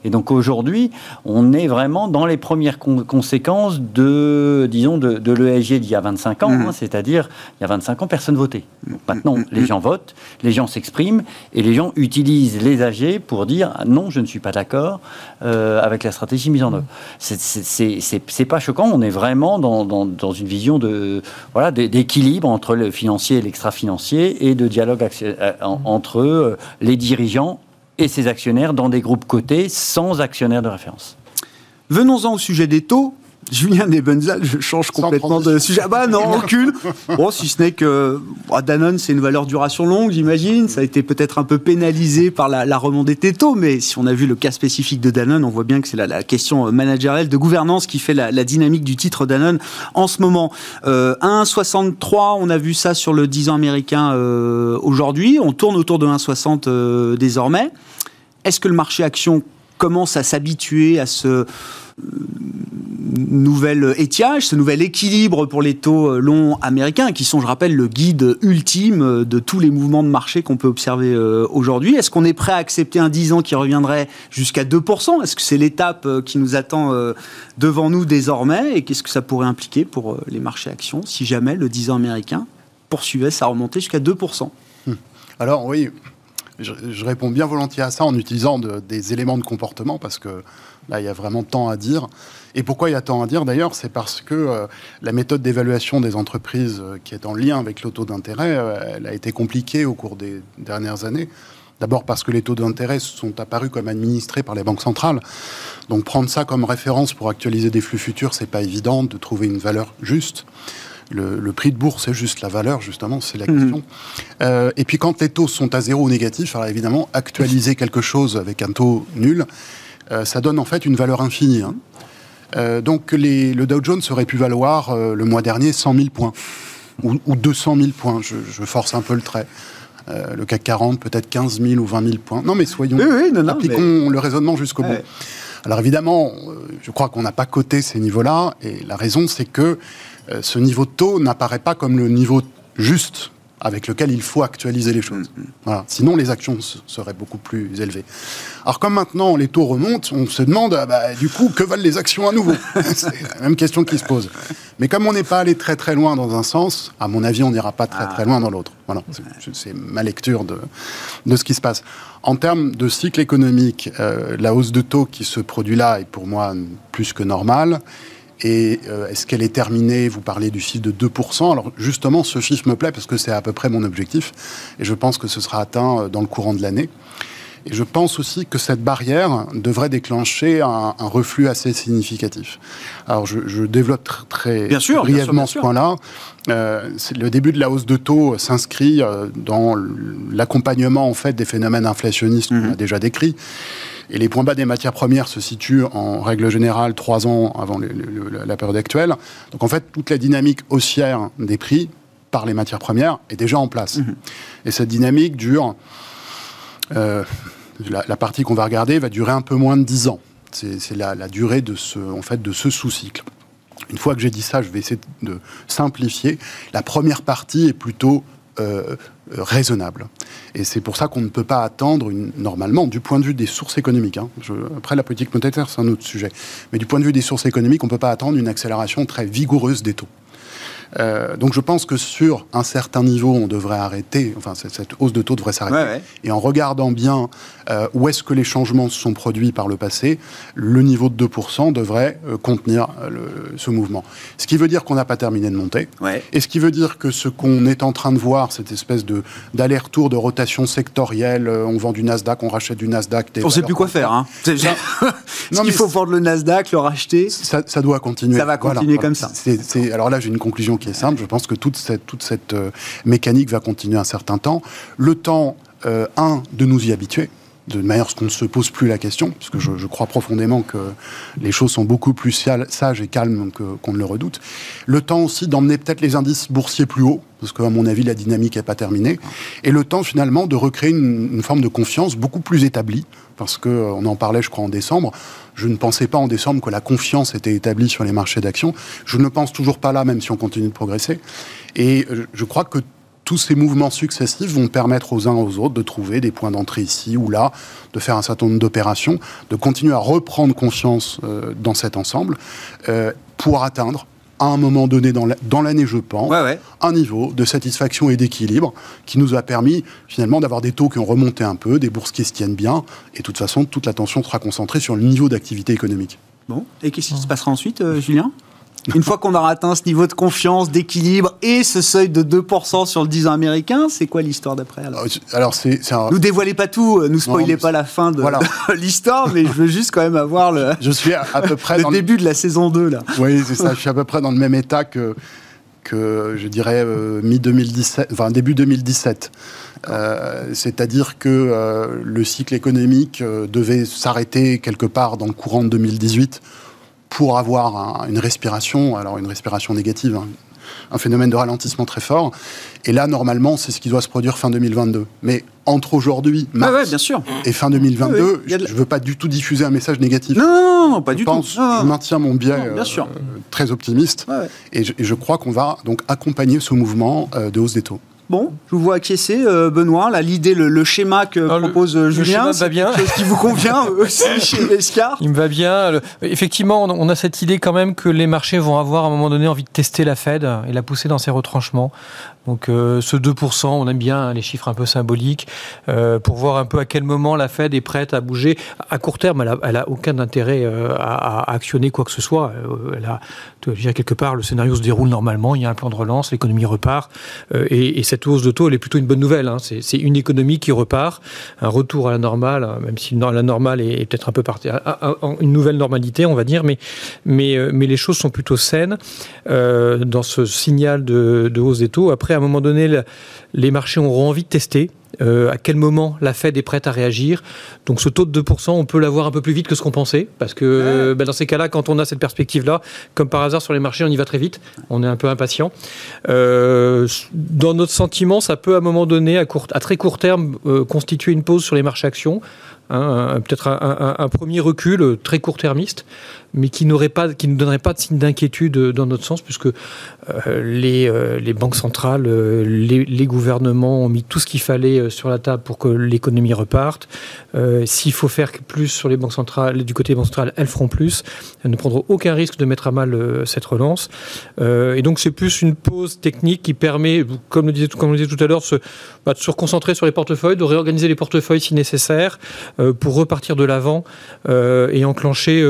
Et donc aujourd'hui, on est vraiment dans les premières conséquences de, disons, de, de l'ESG d'il y a 25 ans, mmh. hein, c'est-à-dire il y a 25 ans, personne votait. maintenant, mmh. les gens votent, les gens s'expriment et les gens utilisent les AG pour dire ah non, je ne suis pas d'accord euh, avec la stratégie mise en œuvre. C'est pas choquant, on est vraiment dans, dans, dans une vision de voilà d'équilibre entre le financier et l'extra-financier et de dialogue euh, entre euh, les dirigeants et ses actionnaires dans des groupes cotés sans actionnaires de référence. Venons-en au sujet des taux. Julien Nebenzal, je change complètement de sujet. Ah bah non, aucune. Bon, si ce n'est que bah, Danone, c'est une valeur duration longue, j'imagine. Ça a été peut-être un peu pénalisé par la, la remontée des taux, mais si on a vu le cas spécifique de Danone, on voit bien que c'est la, question managériale de gouvernance qui fait la, dynamique du titre Danone en ce moment. Euh, 1,63, on a vu ça sur le 10 ans américain euh, aujourd'hui. On tourne autour de 1,60 euh, désormais. Est-ce que le marché action commence à s'habituer à ce nouvel étiage, ce nouvel équilibre pour les taux euh, longs américains, qui sont, je rappelle, le guide ultime euh, de tous les mouvements de marché qu'on peut observer euh, aujourd'hui. Est-ce qu'on est prêt à accepter un 10 ans qui reviendrait jusqu'à 2% Est-ce que c'est l'étape qui nous attend devant nous désormais? Et qu'est-ce que ça pourrait impliquer pour les marchés actions si jamais le 10 ans américain poursuivait sa remontée jusqu'à 2% hum. Alors oui, je, réponds bien volontiers à ça en utilisant des éléments de comportement parce que là, il y a vraiment tant à dire. Et pourquoi il y a tant à dire? D'ailleurs C'est parce que euh, la méthode d'évaluation des entreprises euh, qui est en lien avec le taux d'intérêt, euh, elle a été compliquée au cours des dernières années. D'abord parce que les taux d'intérêt sont apparus comme administrés par les banques centrales. Donc prendre ça comme référence pour actualiser des flux futurs, c'est pas évident de trouver une valeur juste. Le, prix de bourse, c'est juste la valeur, justement, c'est la question. Mhm. et puis quand les taux sont à zéro ou négatifs, alors évidemment, actualiser quelque chose avec un taux nul, ça donne en fait une valeur infinie. Hein. Euh, donc le Dow Jones aurait pu valoir euh, le mois dernier 100 000 points ou, 200 000 points. Je, force un peu le trait. Euh, le CAC 40 peut-être 15 000 ou 20 000 points. Non, mais soyons, appliquons le raisonnement jusqu'au bout. Alors évidemment, je crois qu'on n'a pas coté ces niveaux-là, et la raison c'est que ce niveau de taux n'apparaît pas comme le niveau juste avec lequel il faut actualiser les choses. Mm. Voilà. Sinon, les actions seraient beaucoup plus élevées. Alors, comme maintenant les taux remontent, on se demande, ah bah, du coup, que valent les actions à nouveau C'est la même question qui se pose. Mais comme on n'est pas allé très très loin dans un sens, à mon avis, on n'ira pas très très loin dans l'autre. Voilà. C'est ma lecture de, de ce qui se passe. En termes de cycle économique, euh, la hausse de taux qui se produit là est pour moi plus que normale. Et euh, est-ce qu'elle est terminée? Vous parlez du chiffre de 2%. Alors justement, ce chiffre me plaît parce que c'est à peu près mon objectif. Et je pense que ce sera atteint euh, dans le courant de l'année. Et je pense aussi que cette barrière devrait déclencher un, reflux assez significatif. Alors je, développe très brièvement ce point-là. Euh, le début de la hausse de taux s'inscrit dans l'accompagnement en fait des phénomènes inflationnistes qu'on mmh. a déjà décrits. Et les points bas des matières premières se situent en règle générale trois ans avant la période actuelle. Donc en fait, toute la dynamique haussière des prix par les matières premières est déjà en place. Mhm. Et cette dynamique dure. Euh, la, partie qu'on va regarder va durer un peu moins de 10 ans. C'est la, durée de ce, en fait, de ce sous-cycle. Une fois que j'ai dit ça, je vais essayer de simplifier. La première partie est plutôt euh, raisonnable. Et c'est pour ça qu'on ne peut pas attendre, une, normalement, du point de vue des sources économiques, hein, après la politique monétaire, c'est un autre sujet, mais du point de vue des sources économiques, on ne peut pas attendre une accélération très vigoureuse des taux. Euh, donc je pense que sur un certain niveau, on devrait arrêter, enfin cette, hausse de taux devrait s'arrêter. Et en regardant bien euh, où est-ce que les changements se sont produits par le passé, le niveau de 2% devrait euh, contenir ce mouvement. Ce qui veut dire qu'on n'a pas terminé de monter. Et ce qui veut dire que ce qu'on est en train de voir, cette espèce de d'aller-retour de rotation sectorielle, on vend du Nasdaq, on rachète du Nasdaq. On ne sait plus quoi faire. Hein. ce qu'il faut vendre le Nasdaq, le racheter. Ça, doit continuer. Ça va continuer comme ça. alors là, j'ai une conclusion qui est simple. Je pense que toute cette, toute cette euh, mécanique va continuer un certain temps. Le temps, euh, un, de nous y habituer de manière à ce qu'on ne se pose plus la question, parce que je, crois profondément que les choses sont beaucoup plus sages et calmes qu'on ne le redoute. Le temps aussi d'emmener peut-être les indices boursiers plus haut, parce qu'à mon avis, la dynamique n'est pas terminée. Et le temps finalement de recréer une, une forme de confiance beaucoup plus établie, parce qu'on euh, en parlait, je crois, en décembre. Je ne pensais pas en décembre que la confiance était établie sur les marchés d'actions. Je ne pense toujours pas là, même si on continue de progresser. Et euh, je crois que tous ces mouvements successifs vont permettre aux uns aux autres de trouver des points d'entrée ici ou là, de faire un certain nombre d'opérations, de continuer à reprendre confiance euh, dans cet ensemble euh, pour atteindre à un moment donné dans l'année, je pense, un niveau de satisfaction et d'équilibre qui nous a permis finalement d'avoir des taux qui ont remonté un peu, des bourses qui se tiennent bien, et de toute façon, toute l'attention sera concentrée sur le niveau d'activité économique. Bon, et qu'est-ce qui se passera ensuite, euh, Julien? Une fois qu'on aura atteint ce niveau de confiance, d'équilibre et ce seuil de 2% sur le 10 ans américain, c'est quoi l'histoire d'après alors, c'est, Nous dévoilez pas tout, euh, nous spoilez pas la fin de, l'histoire, mais je veux juste quand même avoir le, je suis à, peu près le début de la saison 2. Là. Oui, c'est ça, je suis à peu près dans le même état que, que je dirais euh, mi-2017, enfin début 2017. Euh, c'est-à-dire que le cycle économique devait s'arrêter quelque part dans le courant de 2018 pour avoir une respiration, alors une respiration négative, hein, un phénomène de ralentissement très fort. Et là, normalement, c'est ce qui doit se produire fin 2022. Mais entre aujourd'hui, mars bien sûr. et fin 2022, je ne veux pas du tout diffuser un message négatif. Non, pas du tout. Je maintiens mon biais euh, très optimiste. Et je, crois qu'on va donc accompagner ce mouvement euh, de hausse des taux. Bon, je vous vois acquiescer, euh, Benoît. l'idée, le, schéma que propose euh, Julien, c'est bien. ce qui vous convient aussi chez Escar. Il me va bien. Effectivement, on a cette idée quand même que les marchés vont avoir à un moment donné envie de tester la Fed et la pousser dans ses retranchements. Donc euh, ce 2%, on aime bien hein, les chiffres un peu symboliques, euh, pour voir un peu à quel moment la Fed est prête à bouger. À court terme, elle n'a aucun intérêt euh, à, actionner quoi que ce soit. Elle a, dire, quelque part, le scénario se déroule normalement, il y a un plan de relance, l'économie repart, et, et, cette hausse de taux, elle est plutôt une bonne nouvelle. Hein. C'est une économie qui repart, un retour à la normale, hein, même si la normale est, peut-être un peu partie, une nouvelle normalité, on va dire, mais, mais, mais les choses sont plutôt saines dans ce signal de, de hausse des taux. Après, à un moment donné, les marchés auront envie de tester. Euh, à quel moment la Fed est prête à réagir. Donc ce taux de 2%, on peut l'avoir un peu plus vite que ce qu'on pensait, parce que ben, dans ces cas-là, quand on a cette perspective-là, comme par hasard sur les marchés, on y va très vite, on est un peu impatient. Euh, dans notre sentiment, ça peut à un moment donné, à, court, à très court terme, euh, constituer une pause sur les marchés actions hein, peut-être un, premier recul très court-termiste, mais qui, pas, qui ne donnerait pas de signe d'inquiétude dans notre sens, puisque euh, les, euh, banques centrales, euh, les, gouvernements ont mis tout ce qu'il fallait sur la table pour que l'économie reparte. S'il faut faire plus sur les banques centrales, du côté des banques centrales, elles feront plus. Elles ne prendront aucun risque de mettre à mal cette relance. et donc c'est plus une pause technique qui permet, comme le disait, le disait tout à l'heure, bah, de se reconcentrer sur les portefeuilles, de réorganiser les portefeuilles si nécessaire, pour repartir de l'avant et enclencher,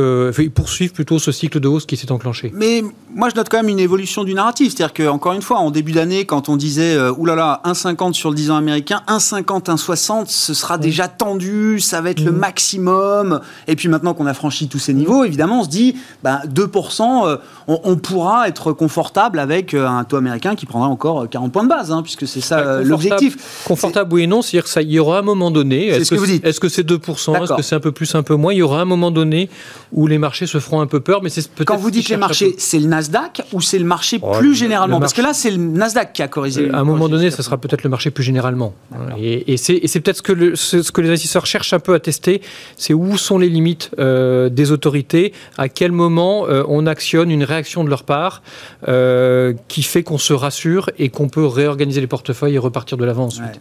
poursuivre plutôt ce cycle de hausse qui s'est enclenché. Mais moi je note quand même une évolution du narratif. C'est-à-dire qu'encore une fois, en début d'année, quand on disait euh, oulala, 1,50 sur le 10 ans américain, 1,50, 1,60, ce sera déjà tendu, ça va être le mm. maximum. Et puis maintenant qu'on a franchi tous ces niveaux, évidemment, on se dit bah, 2%, euh, on, pourra être confortable avec euh, un taux américain qui prendra encore 40 points de base, hein, puisque c'est ça l'objectif. Confortable, oui et non, c'est-à-dire qu'il y aura un moment donné. Est-ce que, que c'est 2% Est-ce que c'est un peu plus, un peu moins? Il y aura un moment donné où les marchés se feront un peu peur, mais c'est peut-être. Quand vous dites les marchés, c'est le Nasdaq ou c'est le marché oh, plus généralement? Parce que là, c'est le Nasdaq qui a corrigé. À un moment donné, ce sera peut-être le marché plus généralement. Et, c'est peut-être ce, que ce que les investisseurs cherchent un peu à tester, c'est où sont les limites euh, des autorités, à quel moment euh, on actionne une réaction de leur part euh, qui fait qu'on se rassure et qu'on peut réorganiser les portefeuilles et repartir de l'avant ensuite.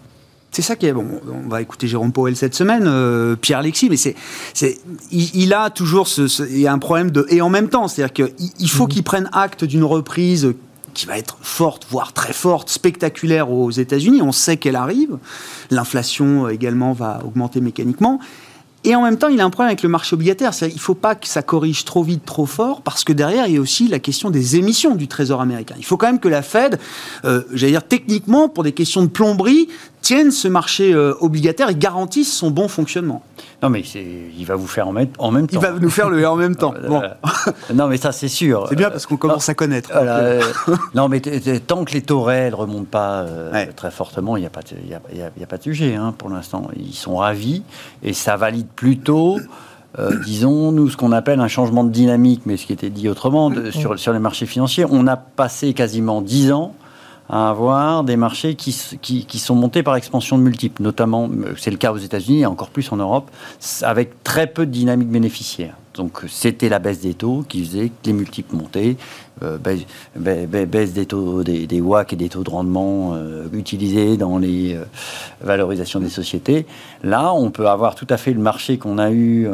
C'est ça qui est bon. On va écouter Jérôme Powell cette semaine, Pierre Alexis, mais c'est, c'est, il, a toujours ce, il y a un problème de et en même temps, c'est-à-dire qu'il il faut mmh. qu'il prenne acte d'une reprise qui va être forte, voire très forte, spectaculaire aux États-Unis. On sait qu'elle arrive. L'inflation également va augmenter mécaniquement. Et en même temps, il a un problème avec le marché obligataire. Il ne faut pas que ça corrige trop vite, trop fort, parce que derrière, il y a aussi la question des émissions du Trésor américain. Il faut quand même que la Fed, euh, j'allais dire techniquement, pour des questions de plomberie, tienne ce marché euh, obligataire et garantisse son bon fonctionnement. Non, mais il va vous faire en même, en même temps. Il va nous faire le en même temps. Bon. non, mais ça, c'est sûr. C'est bien parce qu'on commence à connaître. Euh, non, mais tant que les taux réels ne remontent pas euh, très fortement, il n'y a, pas de, a, pas de sujet hein, pour l'instant. Ils sont ravis et ça valide plutôt. disons, nous, ce qu'on appelle un changement de dynamique, mais ce qui était dit autrement, sur, sur les marchés financiers. On a passé quasiment 10 ans à avoir des marchés qui, qui, sont montés par expansion de multiples, notamment, euh, c'est le cas aux États-Unis et encore plus en Europe, avec très peu de dynamique bénéficiaire. Donc c'était la baisse des taux qui faisait que les multiples montaient, euh, baisse, des taux des, WAC et des taux de rendement euh, utilisés dans les valorisations des sociétés. Là, on peut avoir tout à fait le marché qu'on a eu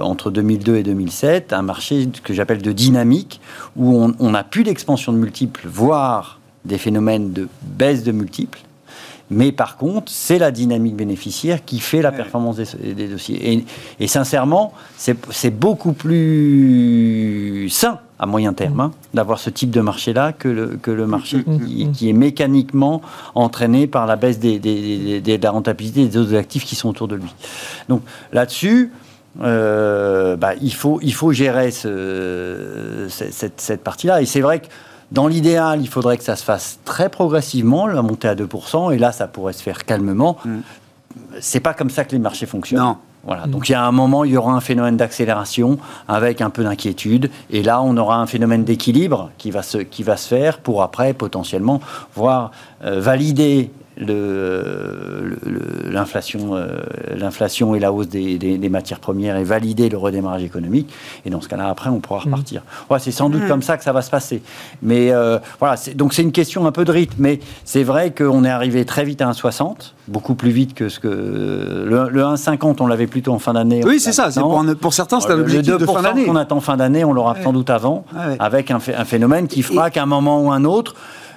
entre 2002 et 2007, un marché que j'appelle de dynamique, où on, on a plus d'expansion de multiples, voire des phénomènes de baisse de multiples. Mais par contre, c'est la dynamique bénéficiaire qui fait la performance des, dossiers. Et, sincèrement, c'est beaucoup plus sain à moyen terme hein, d'avoir ce type de marché-là que le, que le marché qui, est mécaniquement entraîné par la baisse des, de la rentabilité des autres actifs qui sont autour de lui. Donc là-dessus, euh, bah, il, faut, il faut gérer ce, cette, cette partie-là. Et c'est vrai que dans l'idéal, il faudrait que ça se fasse très progressivement, la montée à 2%, et là, ça pourrait se faire calmement. Ce mm. C'est pas comme ça que les marchés fonctionnent. Non. Voilà. Mm. Donc il y a un moment, il y aura un phénomène d'accélération avec un peu d'inquiétude, et là, on aura un phénomène d'équilibre qui va se qui va se faire pour après potentiellement voir euh, valider l'inflation l'inflation et la hausse des, des, matières premières et valider le redémarrage économique. Et dans ce cas-là, après, on pourra repartir. Mmh. c'est sans doute mmh. comme ça que ça va se passer. Mais euh, voilà, donc c'est une question un peu de rythme. Mais c'est vrai qu'on est arrivé très vite à 1,60, beaucoup plus vite que ce que. Le, le 1,50, on l'avait plutôt en fin d'année. Oui, c'est ça. Pour, pour, certains, c'est un objectif de fin d'année. qu'on attend fin d'année, on l'aura sans doute avant, avec un, un, phénomène qui fera qu'à un moment ou un autre,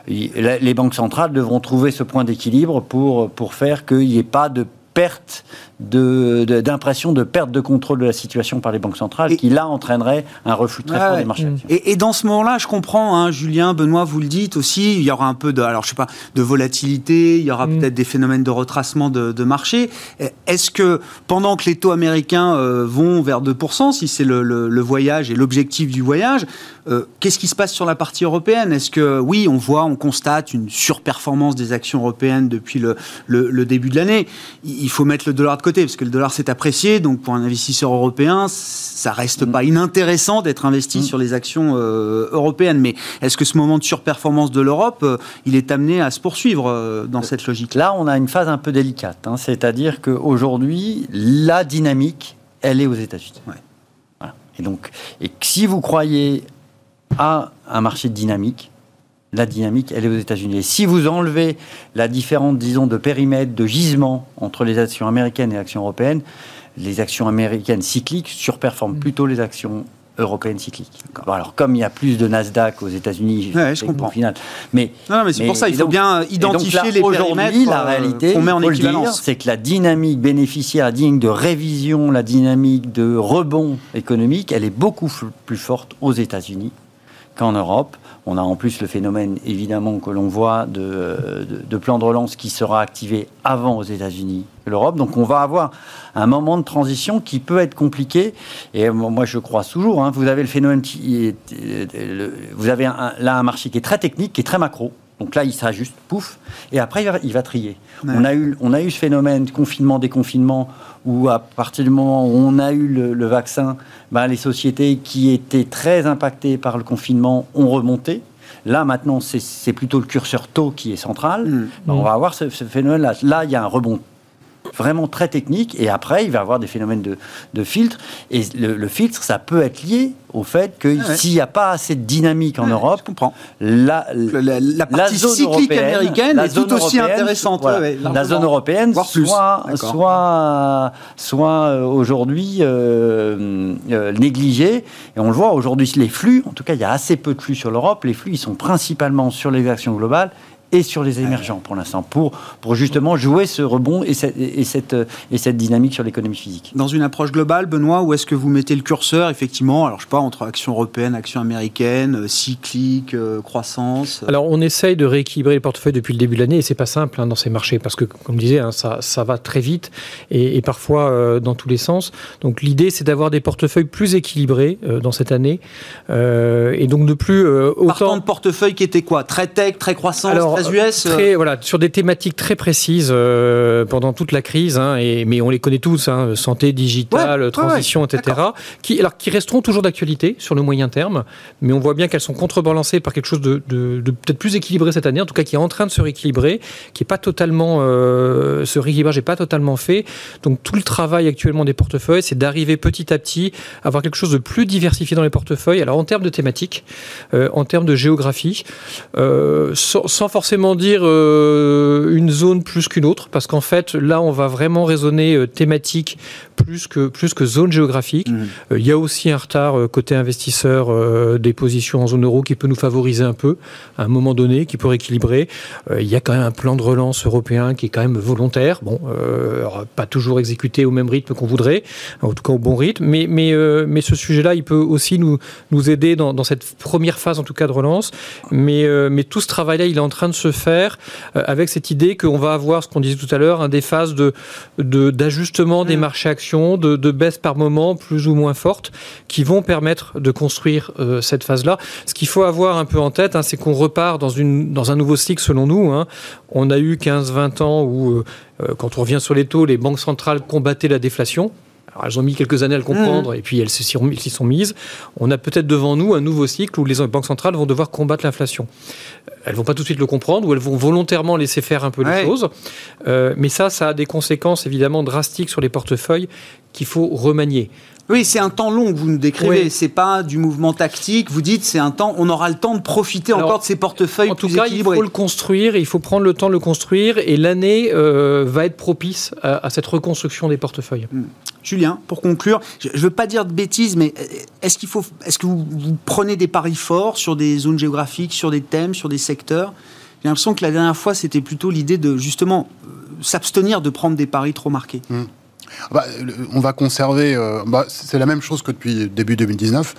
les banques centrales devront trouver ce point d'équilibre pour, pour faire qu'il n'y ait pas de perte d'impression de, perte de contrôle de la situation par les banques centrales, qui là entraînerait un reflux très fort des marchés actions. Et, dans ce moment-là, je comprends, hein, Julien, Benoît, vous le dites aussi, il y aura un peu de, alors je sais pas, de volatilité, il y aura mm. peut-être des phénomènes de retracement de, de marché. Est-ce que pendant que les taux américains euh, vont vers 2%, si c'est le, le, voyage et l'objectif du voyage, euh, qu'est-ce qui se passe sur la partie européenne? Est-ce que, oui, on voit, on constate une surperformance des actions européennes depuis le, le début de l'année? Il faut mettre le dollar de côté parce que le dollar s'est apprécié, donc pour un investisseur européen, ça reste pas inintéressant d'être investi Mm. sur les actions euh, européennes. Mais est-ce que ce moment de surperformance de l'Europe, euh, il est amené à se poursuivre dans cette logique? Là, on a une phase un peu délicate. hein. C'est-à-dire qu'aujourd'hui, la dynamique, elle est aux États-Unis. Ouais. Voilà. Et donc, et si vous croyez à un marché dynamique, la dynamique, elle est aux États-Unis. Et si vous enlevez la différence, disons, de périmètre, de gisement entre les actions américaines et les actions européennes, les actions américaines cycliques surperforment plutôt les actions européennes cycliques. Bon, alors, comme il y a plus de Nasdaq aux États-Unis, Ouais, je comprends. Au final. Mais Non, non, mais c'est pour ça, il faut donc- bien et donc identifier là, les Aujourd'hui, la euh, réalité, qu'on met en équivalence. c'est que la dynamique bénéficiaire, la dynamique de révision, la dynamique de rebond économique, elle est beaucoup plus forte aux États-Unis qu'en Europe. On a en plus le phénomène, évidemment, que l'on voit de, de, plan de relance qui sera activé avant aux États-Unis l'Europe. Donc on va avoir un moment de transition qui peut être compliqué. Et moi, je crois toujours, hein, vous avez le phénomène qui est... euh, vous avez là un marché qui est très technique, qui est très macro. Donc là, il s'ajuste, pouf, et après, il va, il va trier. Ouais. On, a eu, on a eu ce phénomène de confinement, déconfinement, où à partir du moment où on a eu le, le vaccin, ben, les sociétés qui étaient très impactées par le confinement ont remonté. Là, maintenant, c'est- c'est plutôt le curseur taux qui est central. Mm. Ben, on va avoir ce, ce phénomène-là. Là, il y a un rebond vraiment très technique, et après, il va y avoir des phénomènes de, de filtre. Et le, le filtre, ça peut être lié au fait que Ah ouais. s'il n'y a pas assez de dynamique en Ouais, Europe, la, La, la partie zone cyclique américaine la est tout aussi intéressante. voilà. ouais, la zone européenne, soit, soit, soit euh, aujourd'hui euh, euh, négligée. Et on le voit aujourd'hui, les flux, en tout cas, il y a assez peu de flux sur l'Europe. Les flux, ils sont principalement sur les actions globales et sur les émergents pour l'instant, pour, pour justement jouer ce rebond et cette, et cette, et cette dynamique sur l'économie physique. Dans une approche globale, Benoît, où est-ce que vous mettez le curseur, effectivement, alors je sais pas, entre action européenne, action américaine, euh, cyclique, euh, croissance euh, Alors, on essaye de rééquilibrer les portefeuilles depuis le début de l'année et c'est pas simple hein, dans ces marchés parce que, comme je disais, hein, ça, ça va très vite et, et parfois euh, dans tous les sens. Donc, l'idée, c'est d'avoir des portefeuilles plus équilibrés euh, dans cette année euh, et donc de plus euh, Partant autant. de portefeuille qui était quoi? Très tech, très croissance, Alors, très US euh, Très, voilà, sur des thématiques très précises euh, pendant toute la crise, hein, et, mais on les connaît tous, hein, santé, digital, Ouais, ouais, transition, etc., qui, alors, qui resteront toujours d'actualité sur le moyen terme, mais on voit bien qu'elles sont contrebalancées par quelque chose de, de- de peut-être plus équilibré cette année, en tout cas qui est en train de se rééquilibrer, qui est pas totalement, euh, ce rééquilibrage n'est pas totalement fait. Donc tout le travail actuellement des portefeuilles, c'est d'arriver petit à petit à avoir quelque chose de plus diversifié dans les portefeuilles. Alors en termes de thématiques, euh, en termes de géographie, euh, sans, sans forcément dire euh, une zone plus qu'une autre, parce qu'en fait, là, on va vraiment raisonner euh, thématique plus que, plus que zone géographique. Mhm. Euh, Il y a aussi un retard euh, côté investisseur euh, des positions en zone euro qui peut nous favoriser un peu à un moment donné, qui peut rééquilibrer. Il y a quand même un plan de relance européen qui est quand même volontaire. Bon, pas toujours exécuté au même rythme qu'on voudrait, en tout cas au bon rythme, mais, mais, mais ce sujet-là, il peut aussi nous, nous aider dans, dans cette première phase, en tout cas, de relance. Mais, mais tout ce travail-là, il est en train de se faire avec cette idée qu'on va avoir, ce qu'on disait tout à l'heure, hein, des phases de, de- d'ajustement des marchés actions, de, de baisse par moment plus ou moins fortes, qui vont permettre de construire euh, cette phase-là. Ce qu'il faut avoir un peu en tête, hein, c'est qu'on repart dans un nouveau cycle selon nous. hein. On a eu 15-20 ans où, euh, euh, quand on revient sur les taux, les banques centrales combattaient la déflation. Alors, elles ont mis quelques années à le comprendre et puis elles s'y ont- s'y sont mises. On a peut-être devant nous un nouveau cycle où les banques centrales vont devoir combattre l'inflation. Elles vont pas tout de suite le comprendre ou elles vont volontairement laisser faire un peu Ouais. les choses. Euh, mais ça, ça a des conséquences évidemment drastiques sur les portefeuilles qu'il faut remanier. Oui, c'est un temps long que vous nous décrivez. Oui. C'est pas du mouvement tactique. Vous dites c'est un temps. On aura le temps de profiter Alors, encore de ces portefeuilles En tout cas, il équilibrés. faut le construire, il faut prendre le temps de le construire, et l'année euh, va être propice à, à cette reconstruction des portefeuilles. Julien, pour conclure, je ne veux pas dire de bêtises, mais euh, est-ce qu'il faut, est-ce que vous, vous prenez des paris forts sur des zones géographiques, sur des thèmes, sur des secteurs? J'ai l'impression que la dernière fois, c'était plutôt l'idée de justement euh, s'abstenir de prendre des paris trop marqués. Bah, le- on va conserver, euh, bah, c'est la même chose que depuis début 2019,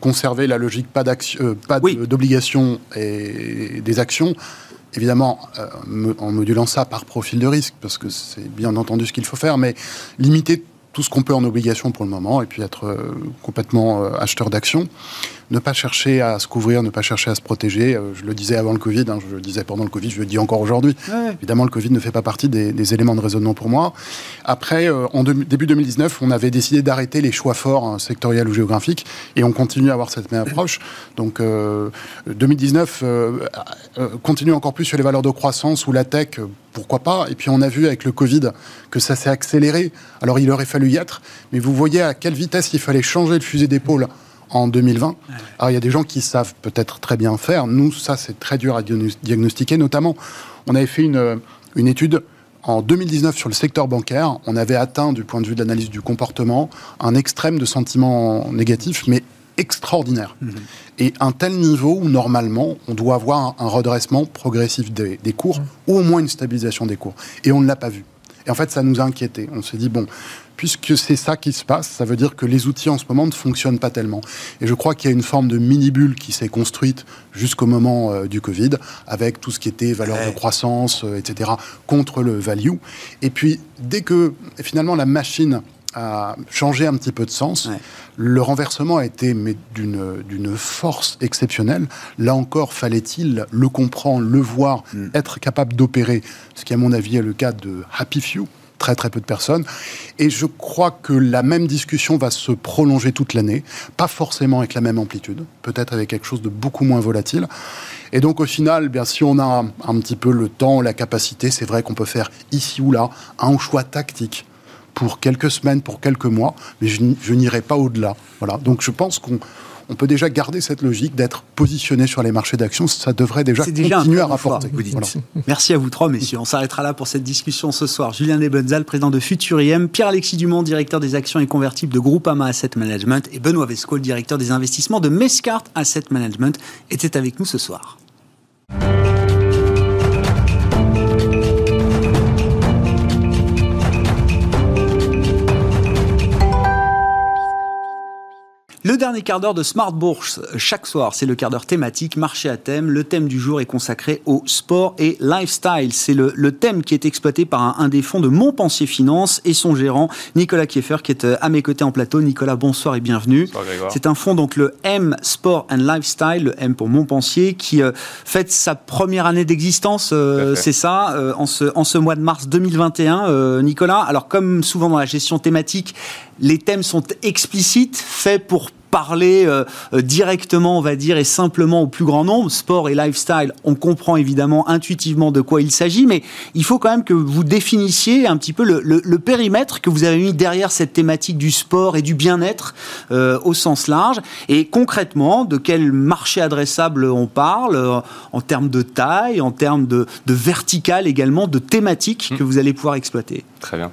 conserver la logique pas euh, pas Oui. d'obligation et des actions. Évidemment, euh, me- en modulant ça par profil de risque, parce que c'est bien entendu ce qu'il faut faire, mais limiter tout ce qu'on peut en obligation pour le moment et puis être euh, complètement euh, acheteur d'actions. Ne pas chercher à se couvrir, ne pas chercher à se protéger. Euh, je le disais avant le Covid, hein, je le disais pendant le Covid, je le dis encore aujourd'hui. Évidemment, le Covid ne fait pas partie des, éléments de raisonnement pour moi. Après, en début 2019, on avait décidé d'arrêter les choix forts hein, sectoriels ou géographiques et on continue à avoir cette même approche. Donc 2019 continue encore plus sur les valeurs de croissance ou la tech pourquoi pas Et puis on a vu avec le Covid que ça s'est accéléré. Alors il aurait fallu y être, mais vous voyez à quelle vitesse il fallait changer le fusil d'épaule en 2020. Alors il y a des gens qui savent peut-être très bien faire. Nous, ça c'est très dur à diagnostiquer. Notamment, on avait fait une, une étude en 2019 sur le secteur bancaire. On avait atteint, du point de vue de l'analyse du comportement, un extrême de sentiments négatifs, mais extraordinaire. Mhm. Et un tel niveau où, normalement, on doit avoir un, redressement progressif des, cours, mhm. ou au moins une stabilisation des cours. Et on ne l'a pas vu. Et en fait, ça nous a inquiétés. On s'est dit, bon, puisque c'est ça qui se passe, ça veut dire que les outils en ce moment ne fonctionnent pas tellement. Et je crois qu'il y a une forme de mini-bulle qui s'est construite jusqu'au moment euh, du Covid, avec tout ce qui était valeur de croissance, euh, etc., contre le value. Et puis, dès que finalement la machine a changé un petit peu de sens. Le renversement a été d'une force exceptionnelle. Là encore, fallait-il le comprendre, le voir, mm. être capable d'opérer, ce qui à mon avis est le cas de Happy Few, très très peu de personnes. Et je crois que la même discussion va se prolonger toute l'année, pas forcément avec la même amplitude, peut-être avec quelque chose de beaucoup moins volatile. Et donc au final, bien si on a un petit peu le temps, la capacité, c'est vrai qu'on peut faire ici ou là un choix tactique pour quelques semaines, pour quelques mois, mais je, n'irai pas au-delà. Voilà. Donc je pense qu'on on peut déjà garder cette logique d'être positionné sur les marchés d'actions. Ça devrait déjà continuer à rapporter. Merci à vous trois, messieurs. On s'arrêtera là pour cette discussion ce soir. Julien Nebenzal, président de Futuriem, Pierre-Alexis Dumont, directeur des actions et convertibles de Groupama Asset Management, et Benoît Vesco, directeur des investissements de Mescart Asset Management, étaient avec nous ce soir. Le dernier quart d'heure de Smart Bourse, chaque soir, c'est le quart d'heure thématique, marché à thème. Le thème du jour est consacré au sport et lifestyle. C'est le, thème qui est exploité par un, des fonds de Montpensier Finance et son gérant, Nicolas Kieffer, qui est euh, à mes côtés en plateau. Nicolas, bonsoir et bienvenue. C'est un fonds, donc le M Sport and Lifestyle, le M pour Montpensier, qui euh, fête sa première année d'existence, euh, c'est ça, en, ce, en ce mois de mars 2021. Nicolas, alors comme souvent dans la gestion thématique, les thèmes sont explicites, faits pour parler euh, euh, directement, on va dire, et simplement au plus grand nombre. Sport et lifestyle, on comprend évidemment intuitivement de quoi il s'agit, mais il faut quand même que vous définissiez un petit peu le, périmètre que vous avez mis derrière cette thématique du sport et du bien-être euh, au sens large. Et concrètement, de quel marché adressable on parle en termes de taille, en termes de, de vertical également, de thématiques que mmh. vous allez pouvoir exploiter? Très bien.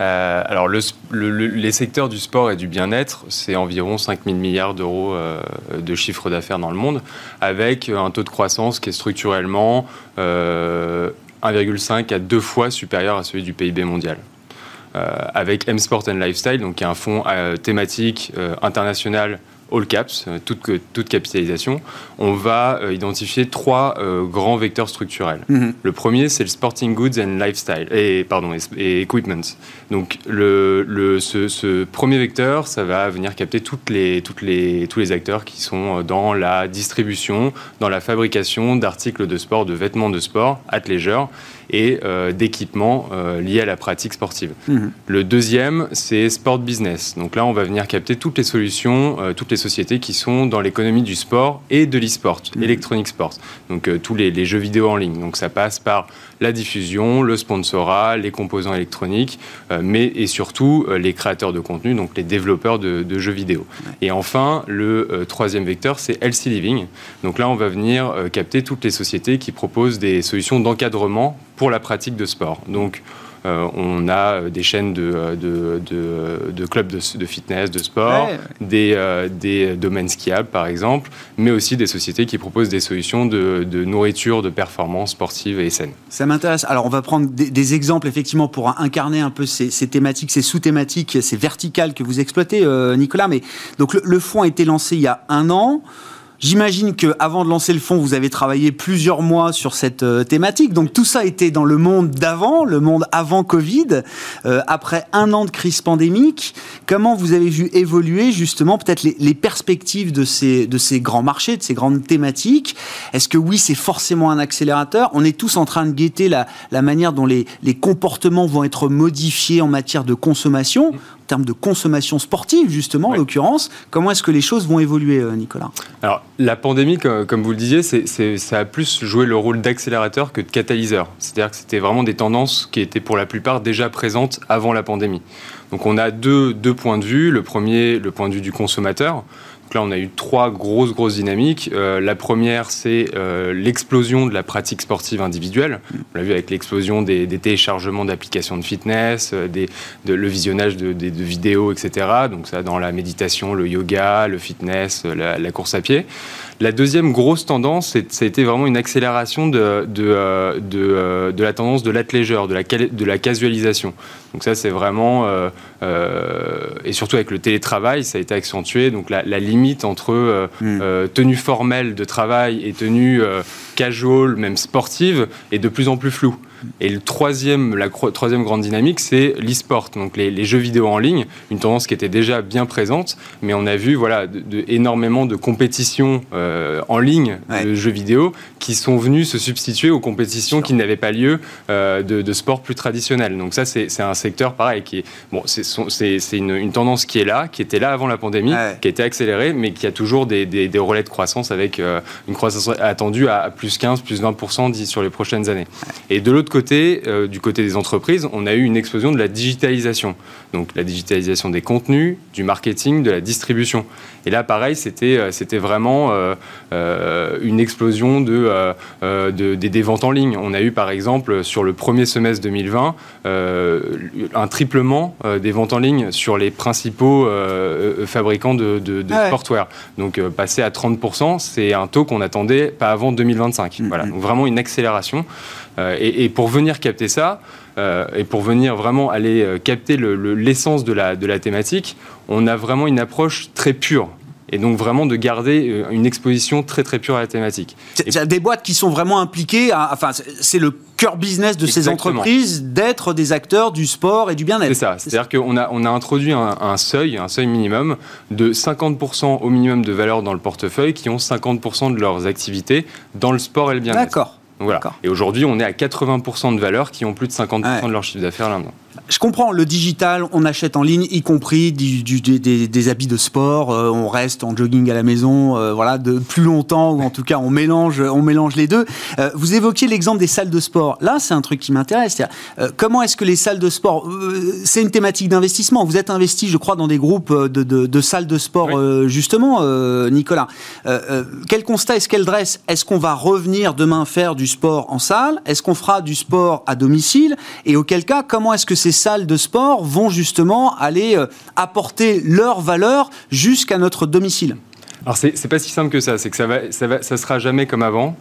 Euh, alors, les secteurs du sport et du bien-être, c'est environ 5 000 milliards d'euros euh, de chiffre d'affaires dans le monde, avec un taux de croissance qui est structurellement 1,5 euh, à 2 fois supérieur à celui du PIB mondial. avec M Sport and Lifestyle, donc qui est un fonds thématique international all caps, euh, toute, toute capitalisation, on va euh, identifier trois euh, grands vecteurs structurels. Mhm. Le premier, c'est le sporting goods and lifestyle, et, pardon, et, equipment. Donc, le, le, ce, premier vecteur, ça va venir capter toutes les, toutes les, tous les acteurs qui sont dans la distribution, dans la fabrication d'articles de sport, de vêtements de sport, athleisure, et euh, d'équipements euh, liés à la pratique sportive. Mhm. Le deuxième, c'est sport business. Donc là, on va venir capter toutes les solutions, euh, toutes les sociétés qui sont dans l'économie du sport et de l'e-sport, mmh. electronic sport. Donc tous les, jeux vidéo en ligne. Donc ça passe par la diffusion, le sponsorat, les composants électroniques, mais et surtout les créateurs de contenu, donc les développeurs de, jeux vidéo. Et enfin, le troisième vecteur, c'est Healthy Living. Donc là, on va venir capter toutes les sociétés qui proposent des solutions d'encadrement pour la pratique de sport. Donc, euh, on a des chaînes de, de, de, clubs de, fitness, de sport, des, euh, des, domaines skiables par exemple, mais aussi des sociétés qui proposent des solutions de, nourriture, de performance sportive et saine. Ça m'intéresse. Alors on va prendre des, exemples effectivement pour incarner un peu ces, thématiques, ces sous-thématiques, ces verticales que vous exploitez, euh, Nicolas. Mais donc le, le fonds a été lancé il y a un an. J'imagine que avant de lancer le fonds, vous avez travaillé plusieurs mois sur cette euh, thématique. Donc tout ça était dans le monde d'avant, le monde avant Covid. Euh, après un an de crise pandémique, comment vous avez vu évoluer justement peut-être les, les, perspectives de ces, de ces grands marchés, de ces grandes thématiques? Est-ce que oui, c'est forcément un accélérateur? On est tous en train de guetter la, la manière dont les, les comportements vont être modifiés en matière de consommation termes de consommation sportive, justement, en l'occurrence. Comment est-ce que les choses vont évoluer, euh, Nicolas? Alors, la pandémie, comme vous le disiez, ça a plus joué le rôle d'accélérateur que de catalyseur. C'est-à-dire que c'était vraiment des tendances qui étaient pour la plupart déjà présentes avant la pandémie. Donc, on a deux, deux points de vue. Le premier, le point de vue du consommateur. Donc là, on a eu trois grosses, grosses dynamiques. Euh, la première, c'est euh, l'explosion de la pratique sportive individuelle. On l'a vu avec l'explosion des, téléchargements d'applications de fitness, euh, de, le visionnage de, vidéos, etc. Donc ça, dans la méditation, le yoga, le fitness, la course à pied. La deuxième grosse tendance, ça a été vraiment une accélération de, de, de, de la tendance de l'athléisure, de la, de la casualisation. Donc ça, c'est vraiment, euh, euh, et surtout avec le télétravail, ça a été accentué. Donc la, la limite entre euh, mm. tenue formelle de travail et tenue casual, même sportive, est de plus en plus floue. Et le troisième, la troisième grande dynamique, c'est l'e-sport, donc les, jeux vidéo en ligne, une tendance qui était déjà bien présente, mais on a vu voilà, de, énormément de compétitions euh, en ligne de jeux vidéo qui sont venus se substituer aux compétitions qui n'avaient pas lieu euh, de, de, sport plus traditionnel. Donc ça, c'est un secteur pareil qui est bon, c'est une, une, tendance qui est là, qui était là avant la pandémie, qui a été accélérée, mais qui a toujours des, des, des relais de croissance avec euh, une croissance attendue à plus 15, plus 20% sur les prochaines années. Et de l'autre côté, euh, du côté des entreprises, on a eu une explosion de la digitalisation. Donc la digitalisation des contenus, du marketing, de la distribution. Et là, pareil, c'était euh, c'était vraiment euh, une explosion de, des, ventes en ligne. On a eu, par exemple, sur le premier semestre 2020, un triplement des ventes en ligne sur les principaux fabricants de, de, de sportwear. Donc passer à 30%, c'est un taux qu'on attendait pas avant 2025. Mm, voilà, mm. donc vraiment une accélération. Euh, et, pour venir capter ça, euh, et pour venir vraiment aller euh, capter l'essence de, la, de la thématique, on a vraiment une approche très pure et donc vraiment de garder une exposition très très pure à la thématique. Il y a des boîtes qui sont vraiment impliquées, enfin c'est le cœur business de ces entreprises d'être des acteurs du sport et du bien-être. C'est ça, c'est-à-dire qu'on a, on a introduit un, un, seuil, un seuil minimum de 50% au minimum de valeur dans le portefeuille qui ont 50% de leurs activités dans le sport et le bien-être. D'accord. Voilà. Et aujourd'hui, on est à 80% de valeurs qui ont plus de 50% de leur chiffre d'affaires là-dedans je comprends, le digital, on achète en ligne, y compris du, des, habits de sport, euh, on reste en jogging à la maison, euh, voilà, de plus longtemps, ou en tout cas on mélange, on mélange les deux. Euh, vous évoquiez l'exemple des salles de sport. Là, c'est un truc qui m'intéresse. comment est-ce que les salles de sport, c'est une thématique d'investissement. Vous êtes investi, je crois, dans des groupes de, de, salles de sport, justement, Nicolas. quel constat est-ce qu'elle dresse? Est-ce qu'on va revenir demain faire du sport en salle? Est-ce qu'on fera du sport à domicile? Et auquel cas, comment est-ce que ces salles de sport vont justement aller euh, apporter leur valeur jusqu'à notre domicile. Alors c'est pas si simple que ça, c'est que ça va, ça va, ça sera jamais comme avant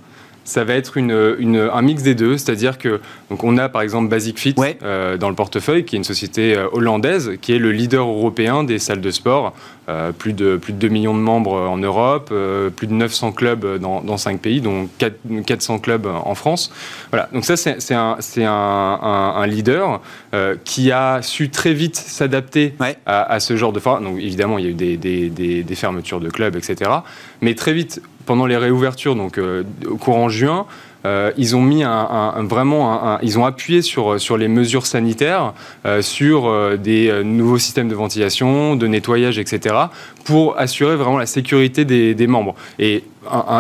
ça va être une, une, un mix des deux, c'est-à-dire que donc on a par exemple Basic Fit euh, dans le portefeuille, qui est une société euh, hollandaise, qui est le leader européen des salles de sport, euh, plus de plus de 2 millions de membres en Europe, plus de 900 clubs dans, dans 5 pays, dont 400 clubs en France. Voilà, donc ça c'est un, un, un, leader qui a su très vite s'adapter à, à, ce genre de forme. Donc évidemment il y a eu des, des, des, des fermetures de clubs, etc. Mais très vite pendant les réouvertures, donc euh, au courant juin, euh, ils ont mis un, vraiment, ils ont appuyé sur sur les mesures sanitaires, euh, sur des nouveaux systèmes de ventilation, de nettoyage, etc., pour assurer vraiment la sécurité des, des membres. Et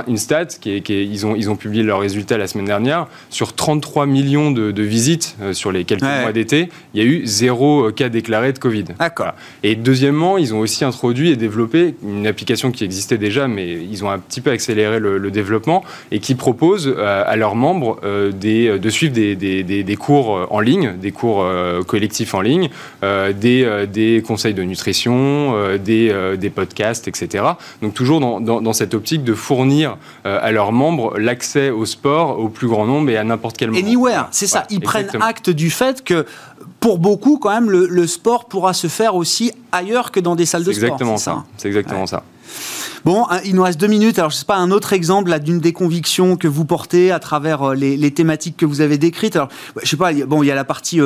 une stat qui est, ils, ont, ils ont publié leurs résultats la semaine dernière. Sur 33 millions de, visites euh, sur les quelques mois d'été, il y a eu zéro euh, cas déclaré de Covid. D'accord. Et deuxièmement, ils ont aussi introduit et développé une application qui existait déjà, mais ils ont un petit peu accéléré le, développement et qui propose euh, à leurs membres des, de suivre des, des, des, cours en ligne, des cours collectifs en ligne, des, des conseils de nutrition, des, des podcasts, etc. Donc toujours dans, dans, dans cette optique de fournir fournir euh, à leurs membres l'accès au sport au plus grand nombre et à n'importe quel moment. Anywhere, c'est ça. Ils prennent acte du fait que pour beaucoup, quand même, le, sport pourra se faire aussi ailleurs que dans des salles de sport. Exactement ça. C'est exactement ça. Bon, il nous reste deux minutes. Alors, je sais pas, un autre exemple d'une des convictions que vous portez à travers les, thématiques que vous avez décrites. Alors, je sais pas, bon, il y a la partie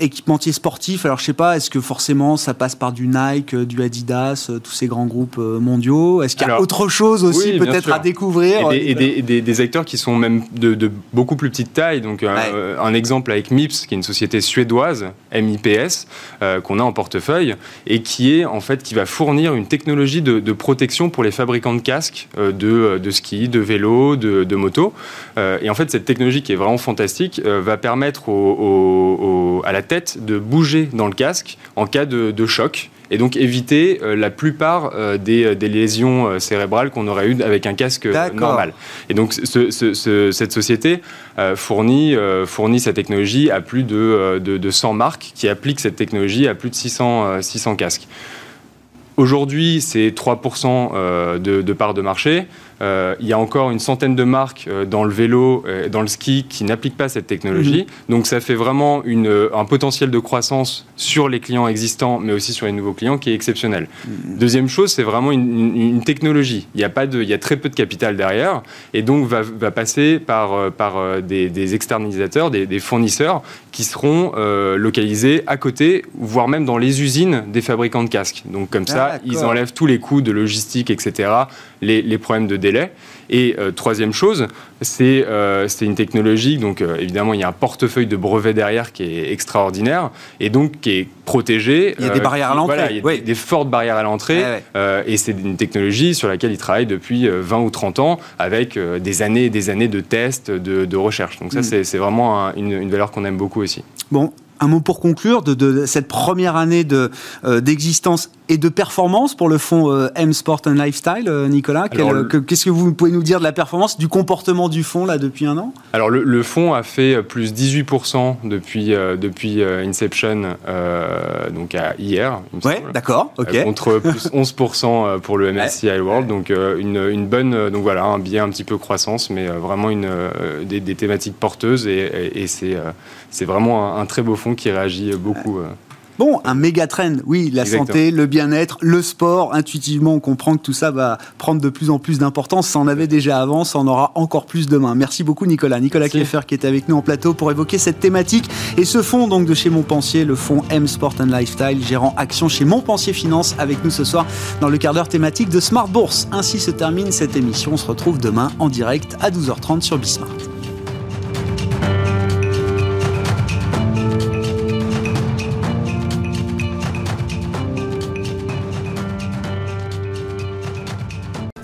équipementier sportif. Alors, je sais pas, est-ce que forcément ça passe par du Nike, du Adidas, tous ces grands groupes mondiaux? Est-ce qu'il y a autre chose aussi peut-être à découvrir? Et, des, acteurs qui sont même de, beaucoup plus petite taille. Donc, un exemple avec MIPS, qui est une société suédoise, MIPS, euh, qu'on a en portefeuille et qui est en fait qui va fournir une technologie de, protection pour les fabricants de casques euh, de, euh, de, ski, de vélo, de, de moto. et en fait, cette technologie qui est vraiment fantastique va permettre à la tête de bouger dans le casque en cas de, choc et donc éviter la plupart des, lésions cérébrales qu'on aurait eues avec un casque normal. Et donc cette société fournit, fournit sa technologie à plus de, de, 100 marques qui appliquent cette technologie à plus de 600, 600 casques. Aujourd'hui, c'est 3% euh, de, de part de marché. Euh, il y a encore une centaine de marques euh, dans le vélo, euh, dans le ski, qui n'appliquent pas cette technologie. Mhm. Donc ça fait vraiment un potentiel de croissance sur les clients existants, mais aussi sur les nouveaux clients, qui est exceptionnel. Mhm. Deuxième chose, c'est vraiment une, technologie. Il y, a pas de, il y a très peu de capital derrière, et donc va, va passer par, par des, externalisateurs, des, fournisseurs, qui seront localisés à côté, voire même dans les usines des fabricants de casques. Donc comme ça, ils enlèvent tous les coûts de logistique, etc., les, les problèmes de délai. Et euh, troisième chose, c'est euh, une technologie, donc euh, évidemment il y a un portefeuille de brevets derrière qui est extraordinaire et donc qui est protégé. Il y a des barrières à l'entrée. il y a des, fortes barrières à l'entrée et c'est une technologie sur laquelle ils travaillent depuis 20 ou 30 ans avec des années et des années de tests, de, recherche. Donc ça mm. c'est vraiment une, une valeur qu'on aime beaucoup aussi. Bon, un mot pour conclure de, cette première année euh, d'existence et de performance pour le fonds euh, M Sport and Lifestyle, euh, Nicolas. Qu'est-ce que vous pouvez nous dire de la performance, du comportement du fonds là depuis un an? Alors le, fonds a fait plus 18% depuis, depuis Inception, donc à hier. Ouais, d'accord, ok. contre plus 11% pour le MSCI World, donc une, bonne, donc voilà, un biais un petit peu croissance, mais vraiment une, des, thématiques porteuses et, c'est vraiment un très beau fonds qui réagit beaucoup. Euh. Bon, un méga trend, oui, la santé, le bien-être, le sport. Intuitivement, on comprend que tout ça va prendre de plus en plus d'importance. Ça en avait déjà avant, ça en aura encore plus demain. Merci beaucoup, Nicolas. Nicolas Kieffer qui est avec nous en plateau pour évoquer cette thématique. Et ce fonds donc de chez Montpensier, le fonds M Sport and Lifestyle, gérant action chez Montpensier Finance, avec nous ce soir dans le quart d'heure thématique de Smart Bourse. Ainsi se termine cette émission. On se retrouve demain en direct à 12h30 sur Bismart.